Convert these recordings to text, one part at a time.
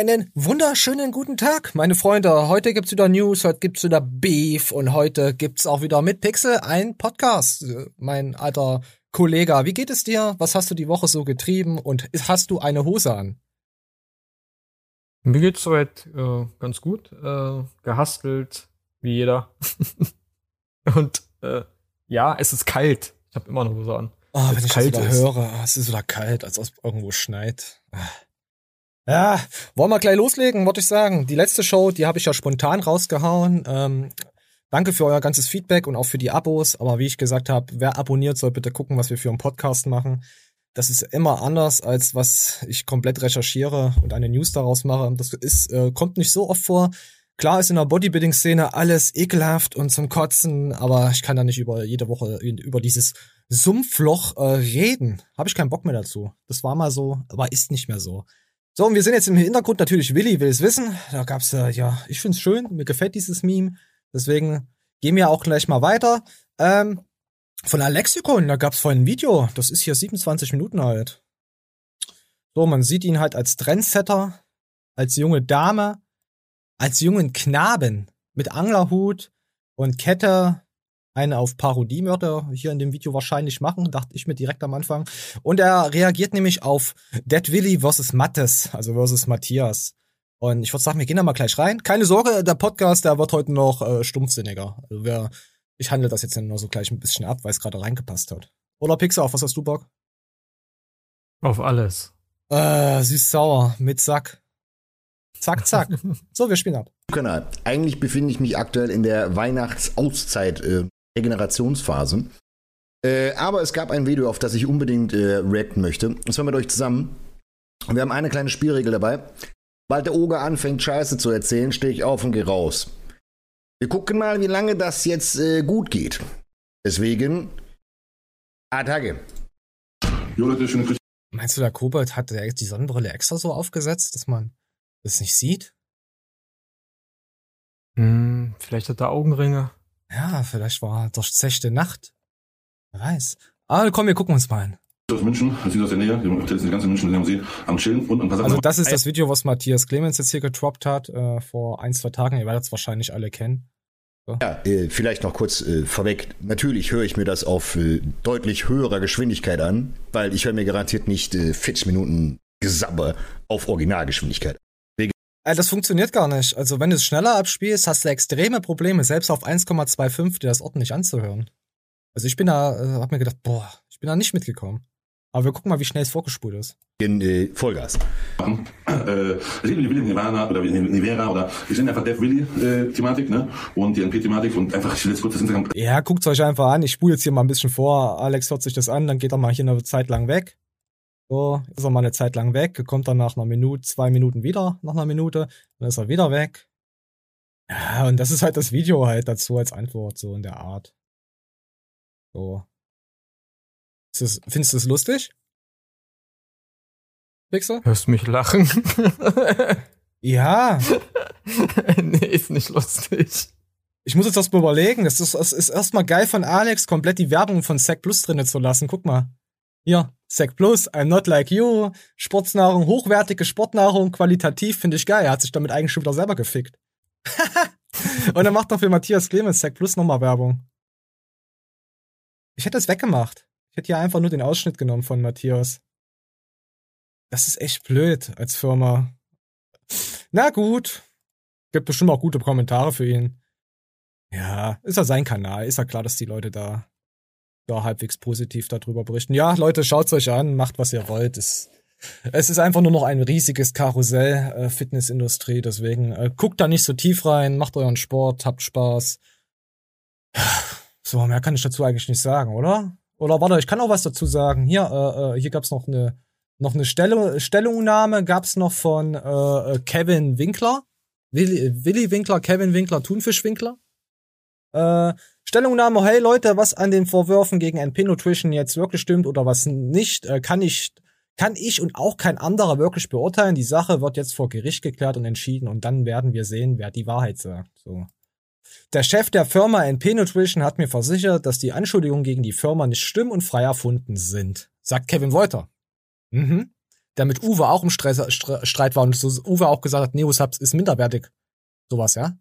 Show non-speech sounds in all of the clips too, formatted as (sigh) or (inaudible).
Einen wunderschönen guten Tag, meine Freunde. Heute gibt's wieder News, heute gibt's wieder Beef und heute gibt's auch wieder mit Pixel ein Podcast. Mein alter Kollege, wie geht es dir? Was hast du die Woche so getrieben und hast du eine Hose an? Mir geht's soweit äh, ganz gut. Äh, gehastelt, wie jeder. (laughs) und äh, ja, es ist kalt. Ich habe immer eine Hose an. Oh, wenn ich kalt das wieder höre, es ist wieder kalt, als ob es irgendwo schneit. Ja, wollen wir gleich loslegen, wollte ich sagen. Die letzte Show, die habe ich ja spontan rausgehauen. Ähm, danke für euer ganzes Feedback und auch für die Abos. Aber wie ich gesagt habe, wer abonniert, soll bitte gucken, was wir für einen Podcast machen. Das ist immer anders, als was ich komplett recherchiere und eine News daraus mache. Das ist, äh, kommt nicht so oft vor. Klar ist in der Bodybuilding-Szene alles ekelhaft und zum Kotzen, aber ich kann da nicht über jede Woche über dieses Sumpfloch äh, reden. Habe ich keinen Bock mehr dazu. Das war mal so, aber ist nicht mehr so. So, und wir sind jetzt im Hintergrund natürlich, Willi will es wissen. Da gab's äh, ja, ich find's schön, mir gefällt dieses Meme. Deswegen gehen wir auch gleich mal weiter. Ähm, von Alexikon, da gab's vorhin ein Video. Das ist hier 27 Minuten alt. So, man sieht ihn halt als Trendsetter, als junge Dame, als jungen Knaben mit Anglerhut und Kette eine auf Parodiemörder hier in dem Video wahrscheinlich machen, dachte ich mir direkt am Anfang. Und er reagiert nämlich auf Dead Willy versus Mattes, also versus Matthias. Und ich würde sagen, wir gehen da mal gleich rein. Keine Sorge, der Podcast, der wird heute noch äh, stumpfsinniger. Also wer, ich handle das jetzt nur so gleich ein bisschen ab, weil es gerade reingepasst hat. Oder Pixar, auf was hast du Bock? Auf alles. Äh, süß-sauer, mit Sack. Zack, zack. (laughs) so, wir spielen ab. Kanal. Eigentlich befinde ich mich aktuell in der Weihnachtsauszeit äh, Regenerationsphase. Äh, aber es gab ein Video, auf das ich unbedingt äh, reacten möchte. Das war mit euch zusammen. Wir haben eine kleine Spielregel dabei. Sobald der Oger anfängt, Scheiße zu erzählen, stehe ich auf und gehe raus. Wir gucken mal, wie lange das jetzt äh, gut geht. Deswegen, Attacke. Meinst du, der Kobold hat die Sonnenbrille extra so aufgesetzt, dass man das nicht sieht? Hm, vielleicht hat er Augenringe. Ja, vielleicht war durchzechte Nacht. Wer weiß. Aber komm, wir gucken uns mal an. Aus München, das ist aus der Nähe, wir sind die ganze München am See, am Chillen und ein paar Sachen. Also das ist das Video, was Matthias Clemens jetzt hier getroppt hat, äh, vor ein, zwei Tagen. Ihr werdet es wahrscheinlich alle kennen. Ja, äh, vielleicht noch kurz äh, vorweg. Natürlich höre ich mir das auf äh, deutlich höherer Geschwindigkeit an, weil ich höre mir garantiert nicht 40 äh, Minuten Gesabber auf Originalgeschwindigkeit. Äh, das funktioniert gar nicht. Also wenn du es schneller abspielst, hast du extreme Probleme, selbst auf 1,25 dir das ordentlich anzuhören. Also ich bin da, äh, hab mir gedacht, boah, ich bin da nicht mitgekommen. Aber wir gucken mal, wie schnell es vorgespult ist. In äh, Vollgas. Äh, Willy Nirvana oder Nivera oder wir sind einfach Death Willy äh, Thematik, ne? Und die NP-Thematik und einfach ich will jetzt kurz das Instagram. Ja, guckt euch einfach an. Ich spule jetzt hier mal ein bisschen vor. Alex hört sich das an, dann geht er mal hier eine Zeit lang weg. So, ist er mal eine Zeit lang weg, kommt dann nach einer Minute, zwei Minuten wieder, nach einer Minute, dann ist er wieder weg. Ja, und das ist halt das Video halt dazu als Antwort, so in der Art. So. Ist das, findest du es lustig? Pixel? Hörst du mich lachen? (laughs) ja. (laughs) nee, ist nicht lustig. Ich muss jetzt erst mal überlegen. Das ist, das ist erstmal geil von Alex, komplett die Werbung von Sack Plus drinnen zu lassen. Guck mal. Hier, Sec Plus, I'm not like you, Sportsnahrung, hochwertige Sportnahrung, qualitativ, finde ich geil. Er hat sich damit eigentlich schon wieder selber gefickt. (laughs) Und er macht noch für Matthias Clemens Sec Plus nochmal Werbung. Ich hätte es weggemacht. Ich hätte hier einfach nur den Ausschnitt genommen von Matthias. Das ist echt blöd als Firma. Na gut. Gibt bestimmt auch gute Kommentare für ihn. Ja, ist ja sein Kanal. Ist ja klar, dass die Leute da ja, halbwegs positiv darüber berichten. Ja, Leute, schaut's euch an, macht was ihr wollt. Es, es ist einfach nur noch ein riesiges Karussell, äh, Fitnessindustrie, deswegen äh, guckt da nicht so tief rein, macht euren Sport, habt Spaß. So, mehr kann ich dazu eigentlich nicht sagen, oder? Oder warte, ich kann auch was dazu sagen. Hier, äh, äh hier gab's noch eine noch eine Stellung, Stellungnahme gab's noch von äh, Kevin Winkler. Willi, Willi Winkler, Kevin Winkler, Thunfisch Winkler. Äh, Stellungnahme, hey Leute, was an den Vorwürfen gegen NP Nutrition jetzt wirklich stimmt oder was nicht, äh, kann ich kann ich und auch kein anderer wirklich beurteilen. Die Sache wird jetzt vor Gericht geklärt und entschieden und dann werden wir sehen, wer die Wahrheit sagt. So. Der Chef der Firma NP Nutrition hat mir versichert, dass die Anschuldigungen gegen die Firma nicht stimm und frei erfunden sind, sagt Kevin Wolter. Mhm. der mit Uwe auch im Streit war und so Uwe auch gesagt hat, Neosubs ist minderwertig. Sowas, ja.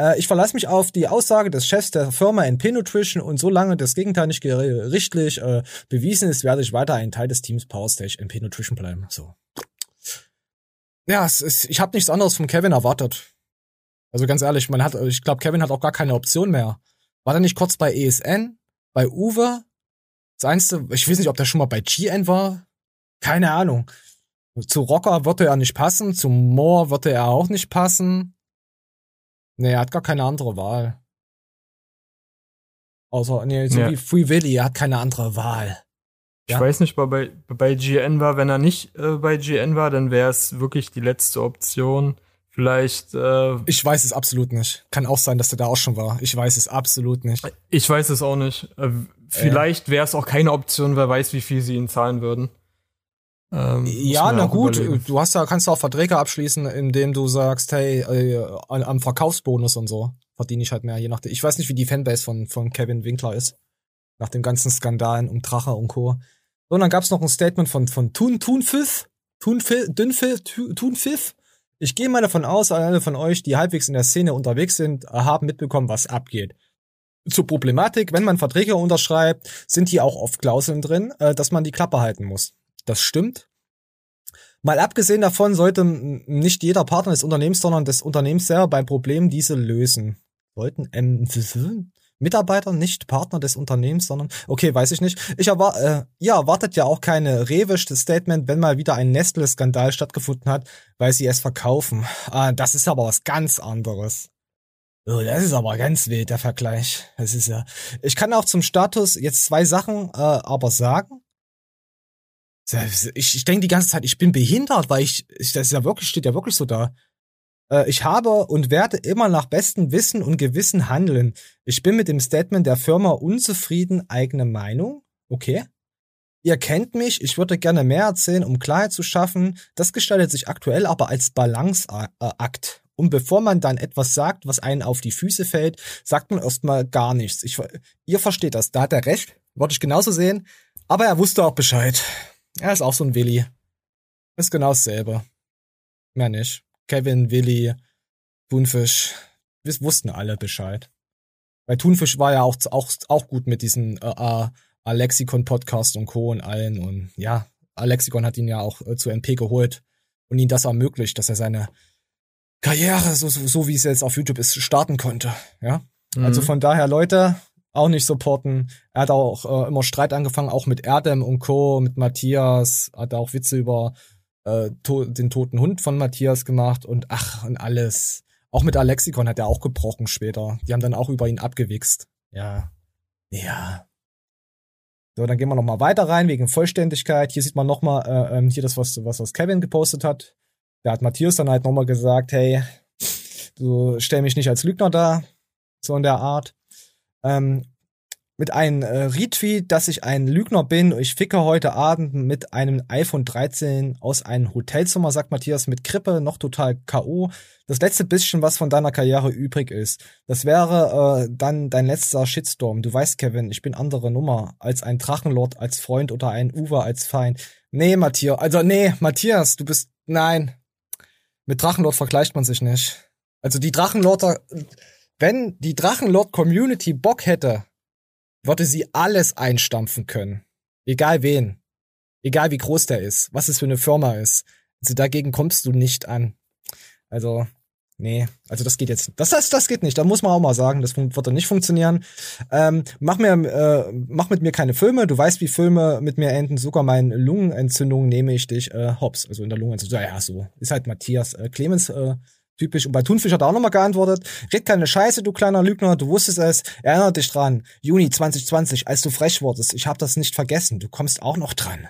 Äh, ich verlasse mich auf die Aussage des Chefs der Firma NP Nutrition und solange das Gegenteil nicht gerichtlich äh, bewiesen ist, werde ich weiter ein Teil des Teams Powerstage NP Nutrition bleiben. So. Ja, es ist, ich habe nichts anderes von Kevin erwartet. Also ganz ehrlich, man hat, ich glaube, Kevin hat auch gar keine Option mehr. War der nicht kurz bei ESN, bei Uwe? Das Einzige, ich weiß nicht, ob der schon mal bei GN war. Keine Ahnung. Zu Rocker würde er nicht passen, zu Moore würde er auch nicht passen. Nee, er hat gar keine andere Wahl. Außer, nee, so ja. wie Free Willy, er hat keine andere Wahl. Ich ja? weiß nicht, bei, bei GN war, wenn er nicht äh, bei GN war, dann wäre es wirklich die letzte Option. Vielleicht. Äh, ich weiß es absolut nicht. Kann auch sein, dass der da auch schon war. Ich weiß es absolut nicht. Ich weiß es auch nicht. Äh, vielleicht wäre es auch keine Option, wer weiß, wie viel sie ihn zahlen würden. Ähm, ja, na gut, überlegen. du hast ja, kannst du auch Verträge abschließen, indem du sagst, hey, äh, am Verkaufsbonus und so verdiene ich halt mehr, je nachdem. Ich weiß nicht, wie die Fanbase von, von Kevin Winkler ist. Nach den ganzen Skandalen um Drache und Co. Und dann gab's noch ein Statement von, von Thun, Thunpfiff, Thunpfiff, Dünnpfiff, Thunpfiff, ich gehe mal davon aus, alle von euch, die halbwegs in der Szene unterwegs sind, haben mitbekommen, was abgeht. Zur Problematik, wenn man Verträge unterschreibt, sind hier auch oft Klauseln drin, äh, dass man die Klappe halten muss. Das stimmt. Mal abgesehen davon sollte nicht jeder Partner des Unternehmens, sondern des Unternehmens selber beim Problem diese lösen. Sollten ähm, (laughs) Mitarbeiter, nicht Partner des Unternehmens, sondern okay, weiß ich nicht. Ich erwar äh, ihr erwartet ja auch keine rewischte Statement, wenn mal wieder ein Nestle-Skandal stattgefunden hat, weil sie es verkaufen. Ah, das ist aber was ganz anderes. Oh, das ist aber ganz wild, der Vergleich. Das ist ja. Ich kann auch zum Status jetzt zwei Sachen äh, aber sagen. Ich, ich denke die ganze Zeit, ich bin behindert, weil ich, ich, das ist ja wirklich, steht ja wirklich so da. Äh, ich habe und werde immer nach bestem Wissen und Gewissen handeln. Ich bin mit dem Statement der Firma unzufrieden, eigene Meinung. Okay. Ihr kennt mich, ich würde gerne mehr erzählen, um Klarheit zu schaffen. Das gestaltet sich aktuell aber als Balanceakt. Und bevor man dann etwas sagt, was einen auf die Füße fällt, sagt man erstmal gar nichts. Ich, ihr versteht das, da hat er recht, wollte ich genauso sehen. Aber er wusste auch Bescheid. Er ist auch so ein Willi. Ist genau dasselbe. Mehr nicht. Kevin, Willi, Thunfisch, wir wussten alle Bescheid. Weil Thunfisch war ja auch, auch, auch gut mit diesem äh, äh, Alexikon-Podcast und Co. und allen. Und ja, Alexikon hat ihn ja auch äh, zu NP geholt und ihn das ermöglicht, dass er seine Karriere, so, so, so wie es jetzt auf YouTube ist, starten konnte. Ja. Mhm. Also von daher, Leute, auch nicht supporten. Er hat auch äh, immer Streit angefangen, auch mit Erdem und Co., mit Matthias, hat auch Witze über äh, to den toten Hund von Matthias gemacht und ach, und alles. Auch mit Alexikon hat er auch gebrochen später. Die haben dann auch über ihn abgewichst. Ja. Ja. So, dann gehen wir nochmal weiter rein wegen Vollständigkeit. Hier sieht man nochmal äh, ähm, hier das, was, was, was Kevin gepostet hat. Da hat Matthias dann halt nochmal gesagt, hey, du stell mich nicht als Lügner da. So in der Art. Ähm, mit einem äh, Retweet, dass ich ein Lügner bin. Ich ficke heute Abend mit einem iPhone 13 aus einem Hotelzimmer, sagt Matthias, mit Krippe, noch total K.O. Das letzte bisschen, was von deiner Karriere übrig ist. Das wäre äh, dann dein letzter Shitstorm. Du weißt, Kevin, ich bin andere Nummer. Als ein Drachenlord, als Freund oder ein Uwe als Feind. Nee, Matthias, also nee, Matthias, du bist, nein. Mit Drachenlord vergleicht man sich nicht. Also die Drachenlorder, wenn die Drachenlord-Community Bock hätte, würde sie alles einstampfen können. Egal wen. Egal wie groß der ist, was es für eine Firma ist. Also dagegen kommst du nicht an. Also, nee, also das geht jetzt. Das, das, das geht nicht. Da muss man auch mal sagen, das wird dann nicht funktionieren. Ähm, mach mir, äh, mach mit mir keine Filme. Du weißt, wie Filme mit mir enden. Sogar meine Lungenentzündung nehme ich dich äh, hops. Also in der Lungenentzündung. Ja, so ist halt Matthias äh, Clemens. Äh, Typisch. Und bei Thunfisch hat er auch nochmal geantwortet. Red keine Scheiße, du kleiner Lügner, du wusstest es. Erinner dich dran. Juni 2020, als du frech wurdest. Ich hab das nicht vergessen. Du kommst auch noch dran.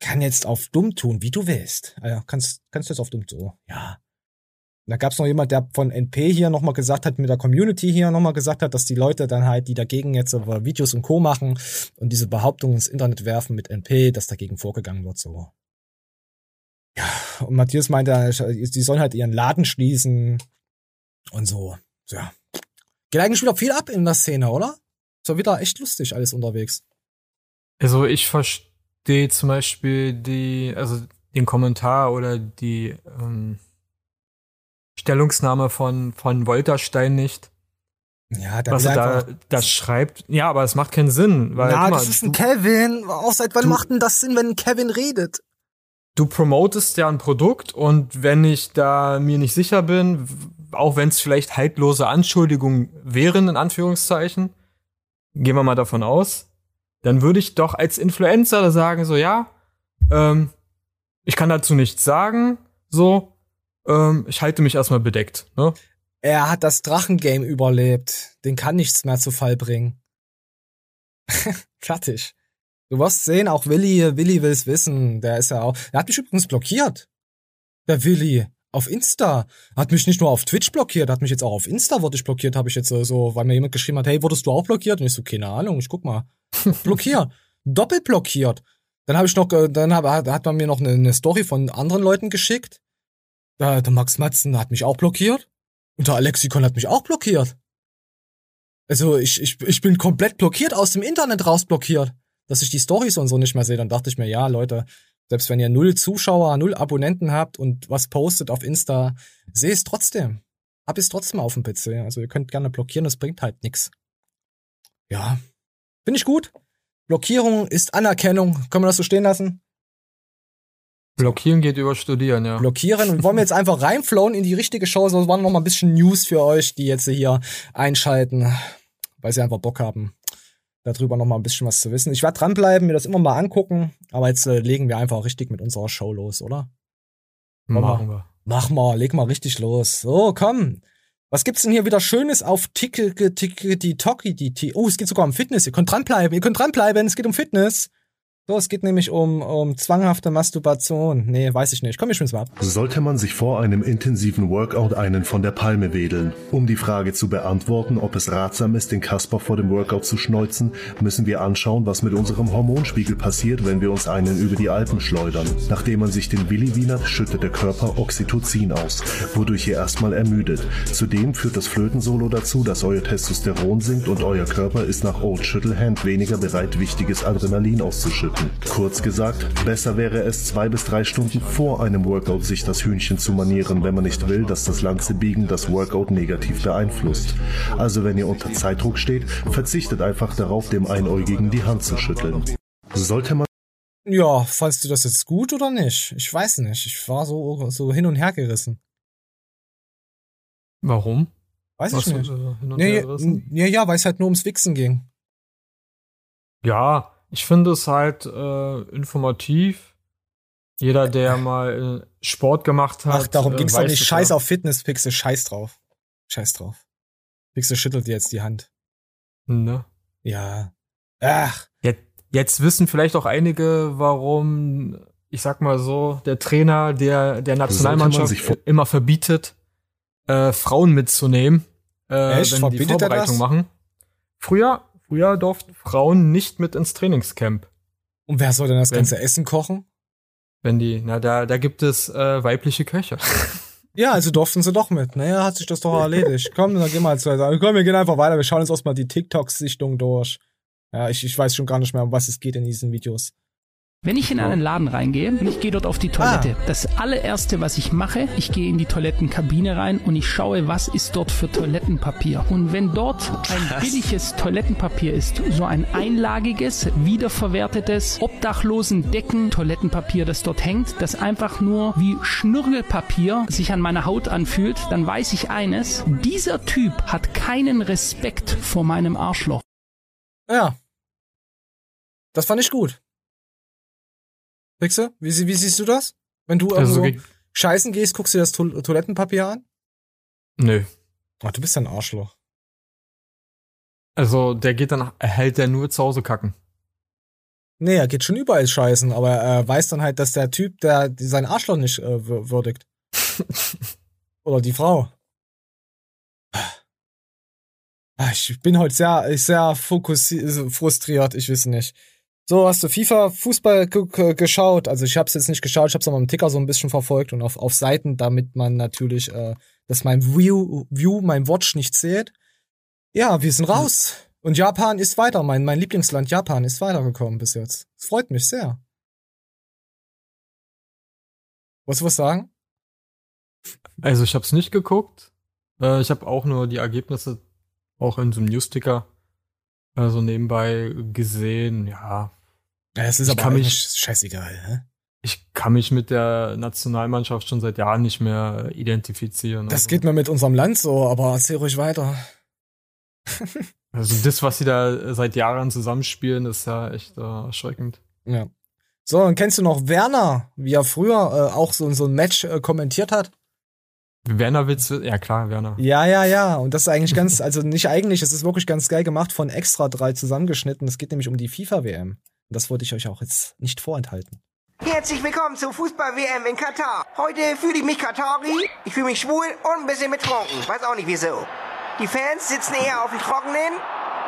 Kann jetzt auf dumm tun, wie du willst. Also, kannst, kannst du jetzt auf dumm so. Ja. da gab's noch jemand, der von NP hier nochmal gesagt hat, mit der Community hier nochmal gesagt hat, dass die Leute dann halt, die dagegen jetzt Videos und Co. machen und diese Behauptungen ins Internet werfen mit NP, dass dagegen vorgegangen wird, so. Ja, und Matthias meinte, sie sollen halt ihren Laden schließen und so. Ja. Geht eigentlich wieder viel ab in der Szene, oder? Ist doch wieder echt lustig alles unterwegs. Also ich verstehe zum Beispiel die, also den Kommentar oder die ähm, Stellungsnahme von, von Wolterstein nicht. Ja, da Was er da, das schreibt. Ja, aber es macht keinen Sinn, weil mal, das ist ein du, Kevin. Auch seit wann du- macht denn das Sinn, wenn ein Kevin redet? Du promotest ja ein Produkt und wenn ich da mir nicht sicher bin, auch wenn es vielleicht haltlose Anschuldigungen wären, in Anführungszeichen, gehen wir mal davon aus, dann würde ich doch als Influencer sagen, so ja, ähm, ich kann dazu nichts sagen, so, ähm, ich halte mich erstmal bedeckt. Ne? Er hat das Drachengame überlebt. Den kann nichts mehr zu Fall bringen. (laughs) Fertig. Du wirst sehen, auch Willi, Willi will's wissen. Der ist ja auch. Der hat mich übrigens blockiert. Der Willi. Auf Insta. Hat mich nicht nur auf Twitch blockiert, hat mich jetzt auch auf Insta wurde ich blockiert, habe ich jetzt so, weil mir jemand geschrieben hat, hey, wurdest du auch blockiert? Und ich so, keine Ahnung, ich guck mal. (laughs) Blockiert. Doppelt blockiert. Dann habe ich noch, äh, dann hab, hat man mir noch eine, eine Story von anderen Leuten geschickt. Da, der Max Matzen hat mich auch blockiert. Und der Alexikon hat mich auch blockiert. Also ich, ich, ich bin komplett blockiert, aus dem Internet rausblockiert, dass ich die Stories und so nicht mehr sehe. Dann dachte ich mir, ja, Leute, selbst wenn ihr null Zuschauer, null Abonnenten habt und was postet auf Insta, sehe es trotzdem. Hab es trotzdem auf dem PC. Also ihr könnt gerne blockieren, das bringt halt nix. Ja, finde ich gut. Blockierung ist Anerkennung. Können wir das so stehen lassen? Blockieren geht über Studieren, ja. blockieren und (laughs) wollen wir jetzt einfach reinflowen in die richtige Show. So waren noch mal ein bisschen News für euch, die jetzt hier einschalten, weil sie einfach Bock haben, darüber noch mal ein bisschen was zu wissen. Ich werde dranbleiben, mir das immer mal angucken, aber jetzt äh, legen wir einfach richtig mit unserer Show los, oder? Machen wir. Mach mal, leg mal richtig los. So, komm. Was gibt's denn hier wieder Schönes auf Ticke, Ticke, die Toki, die Oh, es geht sogar um Fitness. Ihr könnt dranbleiben, ihr könnt dranbleiben, es geht um Fitness. So, es geht nämlich um, um zwanghafte Masturbation. Nee, weiß ich nicht. Komm, ich schwimm's mal ab. Sollte man sich vor einem intensiven Workout einen von der Palme wedeln? Um die Frage zu beantworten, ob es ratsam ist, den Kasper vor dem Workout zu schneuzen, müssen wir anschauen, was mit unserem Hormonspiegel passiert, wenn wir uns einen über die Alpen schleudern. Nachdem man sich den Willi wienert, schüttet der Körper Oxytocin aus, wodurch ihr erstmal ermüdet. Zudem führt das Flötensolo dazu, dass euer Testosteron sinkt und euer Körper ist nach Old Shittlehand weniger bereit, wichtiges Adrenalin auszuschütten. Kurz gesagt, besser wäre es, zwei bis drei Stunden vor einem Workout sich das Hühnchen zu manieren, wenn man nicht will, dass das Lanzebiegen das Workout negativ beeinflusst. Also wenn ihr unter Zeitdruck steht, verzichtet einfach darauf, dem Einäugigen die Hand zu schütteln. Sollte man Ja, fandst du das jetzt gut oder nicht? Ich weiß nicht. Ich war so, so hin und her gerissen. Warum? Weiß Was, ich nicht. äh, hin und Nee, ja, ja, weil es halt nur ums Wichsen ging. Ja, ich finde es halt äh, informativ. Jeder, der mal äh, Sport gemacht hat. Ach, darum äh, ging's doch nicht. Scheiß auf Fitness, Pixel, scheiß drauf. Scheiß drauf. Pixel schüttelt dir jetzt die Hand. Ne? Ja. Ach, Jetzt, jetzt wissen vielleicht auch einige, warum, ich sag mal so, der Trainer der, der Nationalmannschaft immer verbietet, äh, Frauen mitzunehmen, äh, Echt? wenn die Verbietet er Vorbereitung machen. Früher, früher durften Frauen nicht mit ins Trainingscamp. und wer soll denn das Wenn- ganze Essen kochen? Wenn die, na, da, da gibt es äh, weibliche Köche. (laughs) Ja, also durften sie doch mit. Naja, hat sich das doch erledigt. Komm, dann gehen wir jetzt weiter. Komm, wir gehen einfach weiter. Wir schauen uns erstmal die TikTok-Sichtung durch. Ja, ich, ich weiß schon gar nicht mehr, um was es geht in diesen Videos. Wenn ich in einen Laden reingehe und ich gehe dort auf die Toilette, Ah. das allererste, was ich mache, ich gehe in die Toilettenkabine rein und ich schaue, was ist dort für Toilettenpapier. Und wenn dort ein billiges Toilettenpapier ist, so ein einlagiges, wiederverwertetes, obdachlosen Decken Toilettenpapier, das dort hängt, das einfach nur wie Schnürgelpapier sich an meiner Haut anfühlt, dann weiß ich eines, dieser Typ hat keinen Respekt vor meinem Arschloch. Ja. Das fand ich gut. Pixel, wie, wie siehst du das? Wenn du Also, irgendwo ge- scheißen gehst, guckst du dir das to Toilettenpapier an? nö. Ach, du bist ein Arschloch. Also, der geht dann, er hält der nur zu Hause kacken. Nee, er geht schon überall scheißen, aber er weiß dann halt, dass der Typ, der sein Arschloch nicht äh, wür- würdigt. (laughs) Oder die Frau. Ah, Ich bin heute sehr, sehr fokussiert, frustriert, ich weiß nicht. So, hast du FIFA Fußball ge- geschaut? Also ich habe es jetzt nicht geschaut, ich habe es aber im Ticker so ein bisschen verfolgt und auf, auf Seiten, damit man natürlich, äh, dass mein View, View, mein Watch nicht zählt. Ja, wir sind raus. Und Japan ist weiter. Mein, mein Lieblingsland Japan ist weitergekommen bis jetzt. Es freut mich sehr. Wolltest du was sagen? Also ich habe es nicht geguckt. Äh, ich habe auch nur die Ergebnisse auch in so einem Newsticker also nebenbei gesehen. Ja, Ja, es ist Ich aber mich- scheißegal, hä? ich kann mich mit der Nationalmannschaft schon seit Jahren nicht mehr identifizieren. Das also, geht mir mit unserem Land so, aber erzähl ruhig weiter. (laughs) Also das, was sie da seit Jahren zusammenspielen, ist ja echt äh, erschreckend. Ja. So, und kennst du noch Werner, wie er früher äh, auch so, so ein Match äh, kommentiert hat? Werner Witze, ja klar, Werner. Ja, ja, ja. Und das ist eigentlich ganz, (laughs) also nicht eigentlich, es ist wirklich ganz geil gemacht von Extra 3 zusammengeschnitten. Es geht nämlich um die FIFA-WM. Das wollte ich euch auch jetzt nicht vorenthalten. Herzlich willkommen zur Fußball-WM in Katar. Heute fühle ich mich Katari, ich fühle mich schwul und ein bisschen betrunken. Weiß auch nicht wieso. Die Fans sitzen eher auf dem Trockenen.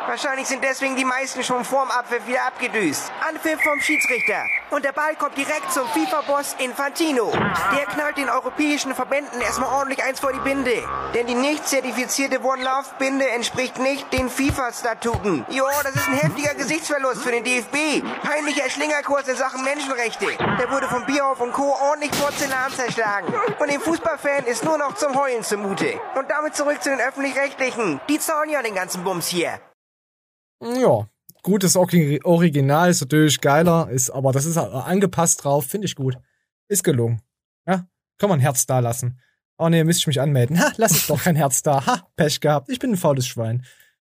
Wahrscheinlich sind deswegen die meisten schon vorm Abpfiff wieder abgedüst. Anpfiff vom Schiedsrichter. Und der Ball kommt direkt zum FIFA-Boss Infantino. Der knallt den europäischen Verbänden erstmal ordentlich eins vor die Binde. Denn die nicht zertifizierte One-Love-Binde entspricht nicht den FIFA-Statuten. Jo, das ist ein heftiger Gesichtsverlust für den DFB. Peinlicher Schlingerkurs in Sachen Menschenrechte. Der wurde von Bierhoff und Co. ordentlich Porzellan zerschlagen. Und dem Fußballfan ist nur noch zum Heulen zumute. Und damit zurück zu den Öffentlich-Rechtlichen. Die zahlen ja den ganzen Bums hier. Ja. Gutes Ori- Original ist natürlich geiler, ist, aber das ist äh, angepasst drauf, finde ich gut. Ist gelungen. Ja, kann man ein Herz da lassen. Oh nee, müsste ich mich anmelden. Ha, lass ich doch kein Herz da. Ha, Pech gehabt. Ich bin ein faules Schwein.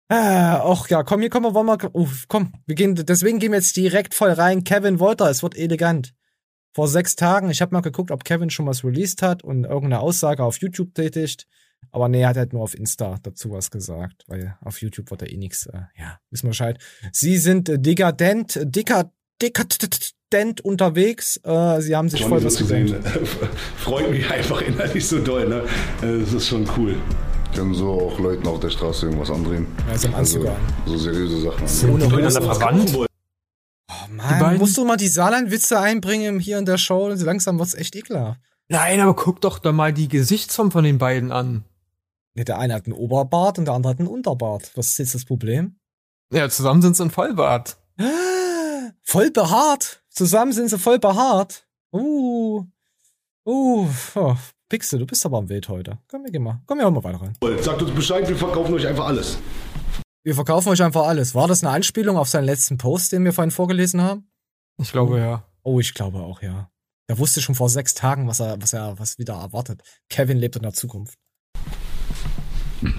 Ah, ach ja, komm, hier kommen wir, wollen wir, oh, komm, wir gehen, deswegen gehen wir jetzt direkt voll rein. Kevin Wolter, es wird elegant. Vor sechs Tagen, ich habe mal geguckt, ob Kevin schon was released hat und irgendeine Aussage auf YouTube tätigt. Aber nee, er hat halt nur auf Insta dazu was gesagt, weil auf YouTube wird er eh nix. Äh, ja, wissen wir Bescheid. Sie sind äh, dekadent, dicker, dekadent unterwegs. Äh, sie haben sich Johnny voll so was zu sehen, gegönnt. freut mich einfach innerlich so doll. Ne? Äh, Das ist schon cool. Können so auch Leuten auf der Straße irgendwas andrehen. Ja, so ein Anzug an. so seriöse Sachen. Ohne Miteinander verwandt. Oh Mann, musst du mal die Saarland-Witze einbringen hier in der Show? Langsam wird's echt ekelhaft. Nein, aber guck doch da mal die Gesichtsform von den beiden an. Ja, der eine hat einen Oberbart und der andere hat einen Unterbart. Was ist jetzt das Problem? Ja, zusammen sind sie ein Vollbart. (gasps) Voll behaart. Zusammen sind sie voll behaart. Uh. Uh. Oh. Pixel, du bist aber am Wild heute. Komm, wir gehen mal. Komm, wir hören mal weiter rein. Sagt uns Bescheid, wir verkaufen euch einfach alles. Wir verkaufen euch einfach alles. War das eine Anspielung auf seinen letzten Post, den wir vorhin vorgelesen haben? Ich glaube ja. Oh, ich glaube auch, ja. Er wusste schon vor sechs Tagen, was er, was er, was wieder erwartet. Kevin lebt in der Zukunft.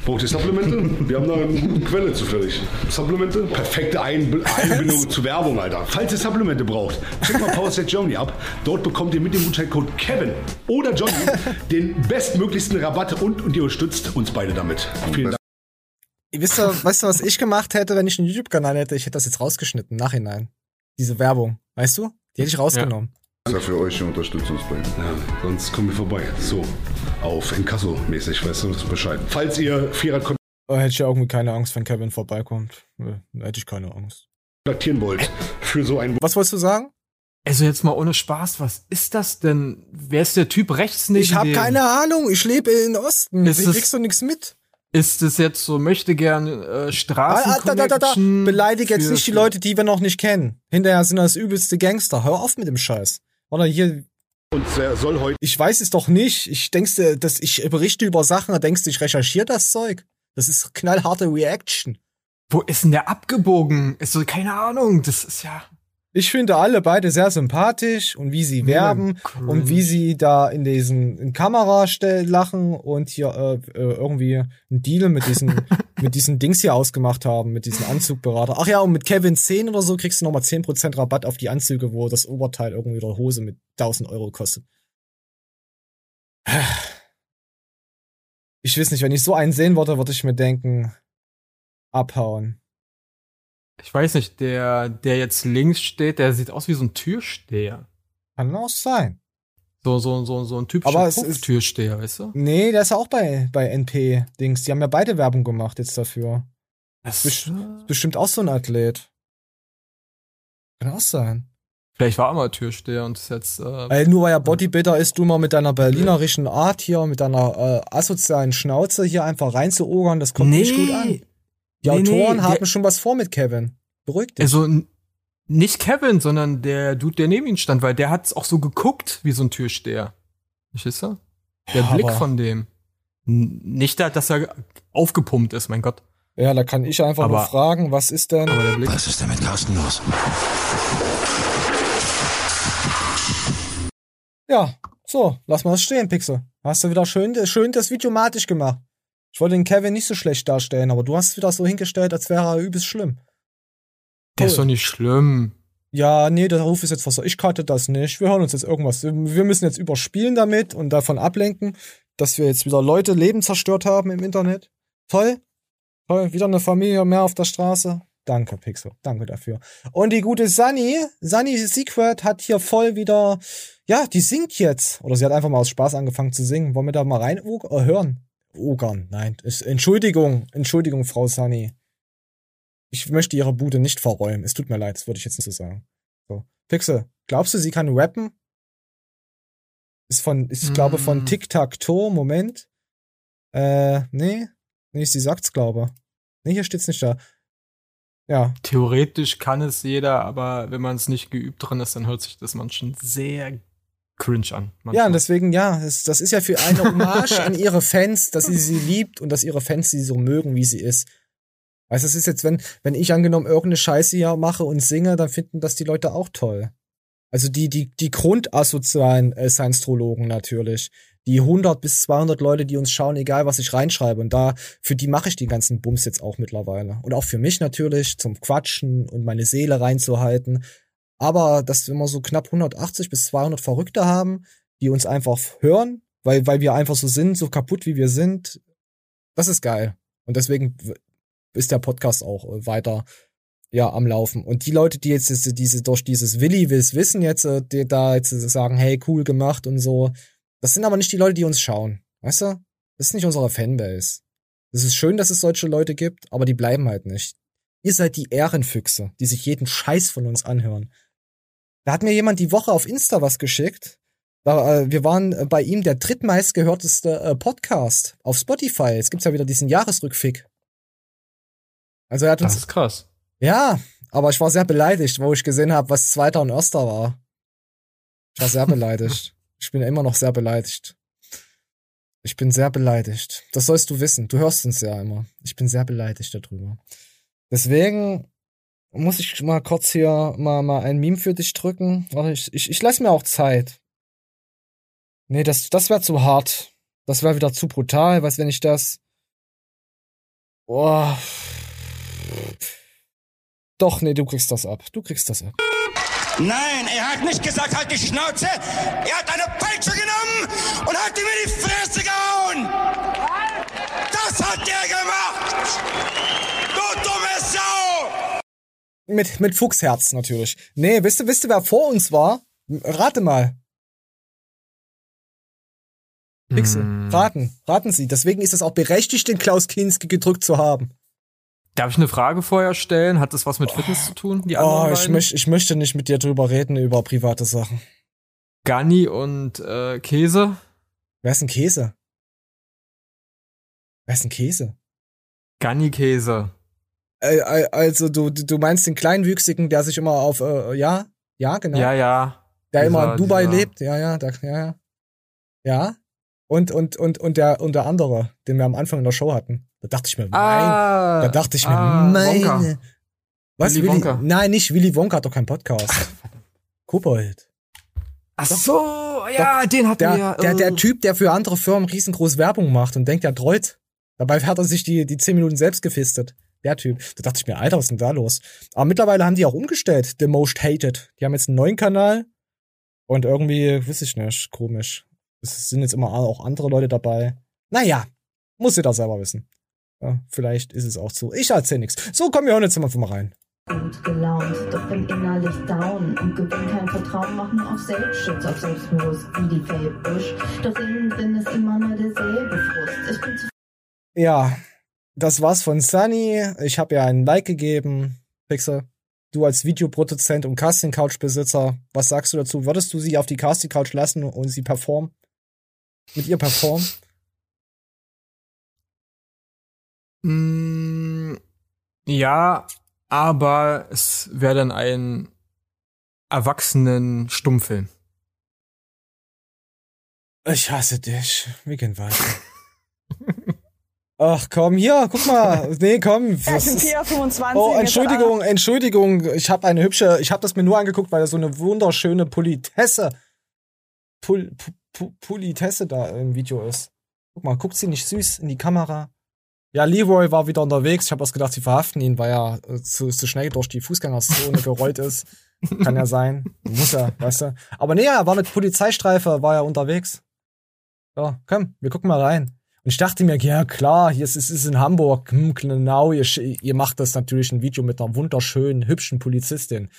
Braucht ihr Supplemente? Wir haben da eine gute Quelle zufällig. Supplemente? Perfekte Einb Einbindung zur Werbung, Alter. Falls ihr Supplemente braucht, checkt mal Powerset Johnny ab. Dort bekommt ihr mit dem Gutscheincode Kevin oder Johnny den bestmöglichsten Rabatt und, und ihr unterstützt uns beide damit. Vielen Dank. Wisst ihr, weißt du, was ich gemacht hätte, wenn ich einen YouTube-Kanal hätte? Ich hätte das jetzt rausgeschnitten, im nachhinein. Diese Werbung, weißt du? Die hätte ich rausgenommen. Das ist ja für euch uns bei. Ja, sonst kommen wir vorbei. So, auf Inkasso-mäßig, weißt du das Bescheid. Falls ihr Vierer Oh, hätte ich ja irgendwie keine Angst, wenn Kevin vorbeikommt. Hätte ich keine Angst. kontaktieren wollt für so ein Was wolltest du sagen? Also jetzt mal ohne Spaß, was ist das denn? Wer ist der Typ rechts neben Ich habe keine Ahnung. Ich lebe in Osten. Ist es- kriegst du nichts mit? Ist es jetzt so, möchte gern äh, Ah, ah, da, da, da, da. Straßen Beleidige jetzt nicht die Leute, die wir noch nicht kennen. Hinterher sind das übelste Gangster. Hör auf mit dem Scheiß. Oder hier, und soll heute ich weiß es doch nicht. Ich denkst, du, dass ich berichte über Sachen, da denkst du, ich recherchiere das Zeug. Das ist knallharte Reaction. Wo ist denn der abgebogen? Ist so, keine Ahnung, das ist ja. Ich finde alle beide sehr sympathisch und wie sie werben cringe. und wie sie da in diesen in Kamera lachen und hier äh, äh, irgendwie einen Deal mit diesen (laughs) mit diesen Dings hier ausgemacht haben, mit diesen Anzugberater. Ach ja, und mit Kevin 10 oder so kriegst du nochmal 10% Rabatt auf die Anzüge, wo das Oberteil irgendwie oder Hose mit 1000 Euro kostet. Ich weiß nicht, wenn ich so einen sehen würde, würde ich mir denken, abhauen. Ich weiß nicht, der, der jetzt links steht, der sieht aus wie so ein Türsteher. Kann auch sein. So, so, so, so ein typischer ist- Türsteher, weißt du? Nee, der ist auch bei, bei NP-Dings. Die haben ja beide Werbung gemacht jetzt dafür. Das Best- Bestimmt auch so ein Athlet. Kann auch sein. Vielleicht war er mal Türsteher und ist jetzt. Äh, Weil nur weil er Bodybuilder ist, du mal mit deiner berlinerischen Art hier, mit deiner äh, asozialen Schnauze hier einfach reinzuogern, das kommt nicht gut an. Die Nee, Autoren nee, haben der- schon was vor mit Kevin. Beruhig dich. Also nicht Kevin, sondern der Dude, der neben ihm stand, weil der hat's auch so geguckt wie so ein Türsteher. Verstehst du? Der Ja, Blick von dem. Nicht, da, dass er aufgepumpt ist, mein Gott. Ja, da kann ich einfach nur Aber- fragen, was ist denn? Aber der Blick. Was ist denn mit Carsten los? Ja, so, lass mal das stehen, Pixel. Hast du wieder schön, schön das Video matisch gemacht. Ich wollte den Kevin nicht so schlecht darstellen, aber du hast es wieder so hingestellt, als wäre er übelst schlimm. Der ist doch nicht schlimm. Ja, nee, der Ruf ist jetzt was. Ich cutte das nicht. Wir hören uns jetzt irgendwas. Wir müssen jetzt überspielen damit und davon ablenken, dass wir jetzt wieder Leute Leben zerstört haben im Internet. Toll. Toll. Wieder eine Familie mehr auf der Straße. Danke, Pixel. Danke dafür. Und die gute Sunny, Sunny Secret hat hier voll wieder, ja, die singt jetzt. Oder sie hat einfach mal aus Spaß angefangen zu singen. Wollen wir da mal rein äh, hören? Ogern, nein. Ist, Entschuldigung, Entschuldigung, Frau Sunny. Ich möchte ihre Bude nicht verräumen. Es tut mir leid, das würde ich jetzt nicht so sagen. So. Pixel, glaubst du, sie kann rappen? Ist von, ist, ich glaube, von Mm. Tic-Tac-Toe, Moment. Äh, nee. Nee, sie sagt's, glaube. Nee, hier steht's nicht da. Ja, Theoretisch kann es jeder, aber wenn man es nicht geübt drin ist, dann hört sich das manchmal sehr cringe an. ja, manchmal. und deswegen, ja, es, das ist ja für eine Hommage an ihre Fans, dass sie sie liebt und dass ihre Fans sie so mögen, wie sie ist. Weißt du, es ist jetzt, wenn, wenn ich angenommen irgendeine Scheiße hier mache und singe, dann finden das die Leute auch toll. Also die, die, die grundasozialen äh, Science-Trologen natürlich. Die 100 bis 200 Leute, die uns schauen, egal was ich reinschreibe. Und da, für die mache ich den ganzen Bums jetzt auch mittlerweile. Und auch für mich natürlich, zum Quatschen und meine Seele reinzuhalten. Aber, dass wir immer so knapp 180 bis 200 Verrückte haben, die uns einfach hören, weil, weil wir einfach so sind, so kaputt wie wir sind, das ist geil. Und deswegen ist der Podcast auch äh, weiter ja am Laufen. Und die Leute, die jetzt diese, diese durch dieses Willi wills wissen jetzt, äh, die da jetzt sagen, hey, cool gemacht und so, das sind aber nicht die Leute, die uns schauen. Weißt du? Das ist nicht unsere Fanbase. Es ist schön, dass es solche Leute gibt, aber die bleiben halt nicht. Ihr seid die Ehrenfüchse, die sich jeden Scheiß von uns anhören. Da hat mir jemand die Woche auf Insta was geschickt. Da, äh, wir waren äh, bei ihm der drittmeistgehörteste äh, Podcast auf Spotify. Jetzt gibt's ja wieder diesen Jahresrückfick. Also er hat das uns. ist krass. Ja, aber ich war sehr beleidigt, wo ich gesehen habe, was Zweiter und Erster war. Ich war sehr beleidigt. (laughs) Ich bin immer noch sehr beleidigt. Ich bin sehr beleidigt. Das sollst du wissen. Du hörst uns ja immer. Ich bin sehr beleidigt darüber. Deswegen muss ich mal kurz hier mal, mal ein Meme für dich drücken. Warte, ich, ich, ich lasse mir auch Zeit. Nee, das, das wäre zu hart. Das wäre wieder zu brutal, was wenn ich das. Boah. Doch, nee, du kriegst das ab. Du kriegst das ab. Nein, er hat nicht gesagt, halt die Schnauze. Er hat eine Peitsche genommen und hat ihm in die Fresse gehauen. Das hat er gemacht. Mit, mit Fuchsherz natürlich. Nee, wisst ihr, wisst ihr, wer vor uns war? Rate mal. Pixel. Hm. Raten. Raten Sie. Deswegen ist es auch berechtigt, den Klaus Kinski gedrückt zu haben. Darf ich eine Frage vorher stellen? Hat das was mit Fitness zu tun? Die Oh, ich, möcht, ich möchte nicht mit dir drüber reden, über private Sachen. Ganni und äh, Käse? Wer ist ein Käse? Wer ist ein Käse? Ganni-Käse. Äh, äh, also, du, du meinst den Kleinwüchsigen, der sich immer auf, äh, ja? Ja, genau. Ja, ja. der immer dieser- in Dubai dieser- lebt. Ja, ja, der, ja, ja. Ja. Und, und, und, und der, und der andere, den wir am Anfang in der Show hatten. Da dachte ich mir, mein, Ah, da dachte ich mir, ah, meine. Wonka. Was, Willy Willy? Wonka. Nein, nicht Willy Wonka hat doch keinen Podcast. Kobold. Ach so, ja, den hatten Der, wir. der, der äh, Typ, der für andere Firmen riesengroß Werbung macht und denkt, er treut. Dabei hat er sich die, die 10 Minuten selbst gefistet. Der Typ. Da dachte ich mir, Alter, was ist denn da los? Aber mittlerweile haben die auch umgestellt, The Most Hated. Die haben jetzt einen neuen Kanal. Und irgendwie, weiß ich nicht, komisch. Es sind jetzt immer auch andere Leute dabei. Naja, muss jeder selber wissen. Ja, vielleicht ist es auch so. Ich erzähl nichts. So, komm, wir hören jetzt mal rein. Gut gelaunt, doch bin innerlich down und gewinn kein Vertrauen, mach nur auf Selbstschutz, auf Selbstbewusst wie die Feldbusch. Doch innen drin ist immer nur derselbe Frust. Ich bin zu Ja, das war's von Sunny. Ich habe ihr einen Like gegeben. Pixel, du als Videoproduzent und Casting-Couch-Besitzer, was sagst du dazu? Würdest du sie auf die Casting-Couch lassen und sie performen? Mit ihr performen? Mm, ja, aber es wäre dann ein erwachsenen Stummfilm. Ich hasse dich. Wir gehen weiter. Ach komm, hier, guck mal. (laughs) Nee, komm. Das ist- Pia 25. Oh, Entschuldigung, Entschuldigung. Ich habe eine hübsche, ich habe das mir nur angeguckt, weil da so eine wunderschöne Politesse, Pu- Pu- Politesse da im Video ist. Guck mal, guckt sie nicht süß in die Kamera? Ja, Leroy war wieder unterwegs. Ich habe erst gedacht, sie verhaften ihn, weil er äh, zu, zu schnell durch die Fußgängerzone gerollt ist. Kann ja sein. Muss er, weißt du. Aber nee, er war mit Polizeistreife, war er unterwegs. So, komm, wir gucken mal rein. Und ich dachte mir, ja klar, hier ist es ist in Hamburg, hm, genau, ihr, ihr macht das natürlich ein Video mit einer wunderschönen, hübschen Polizistin.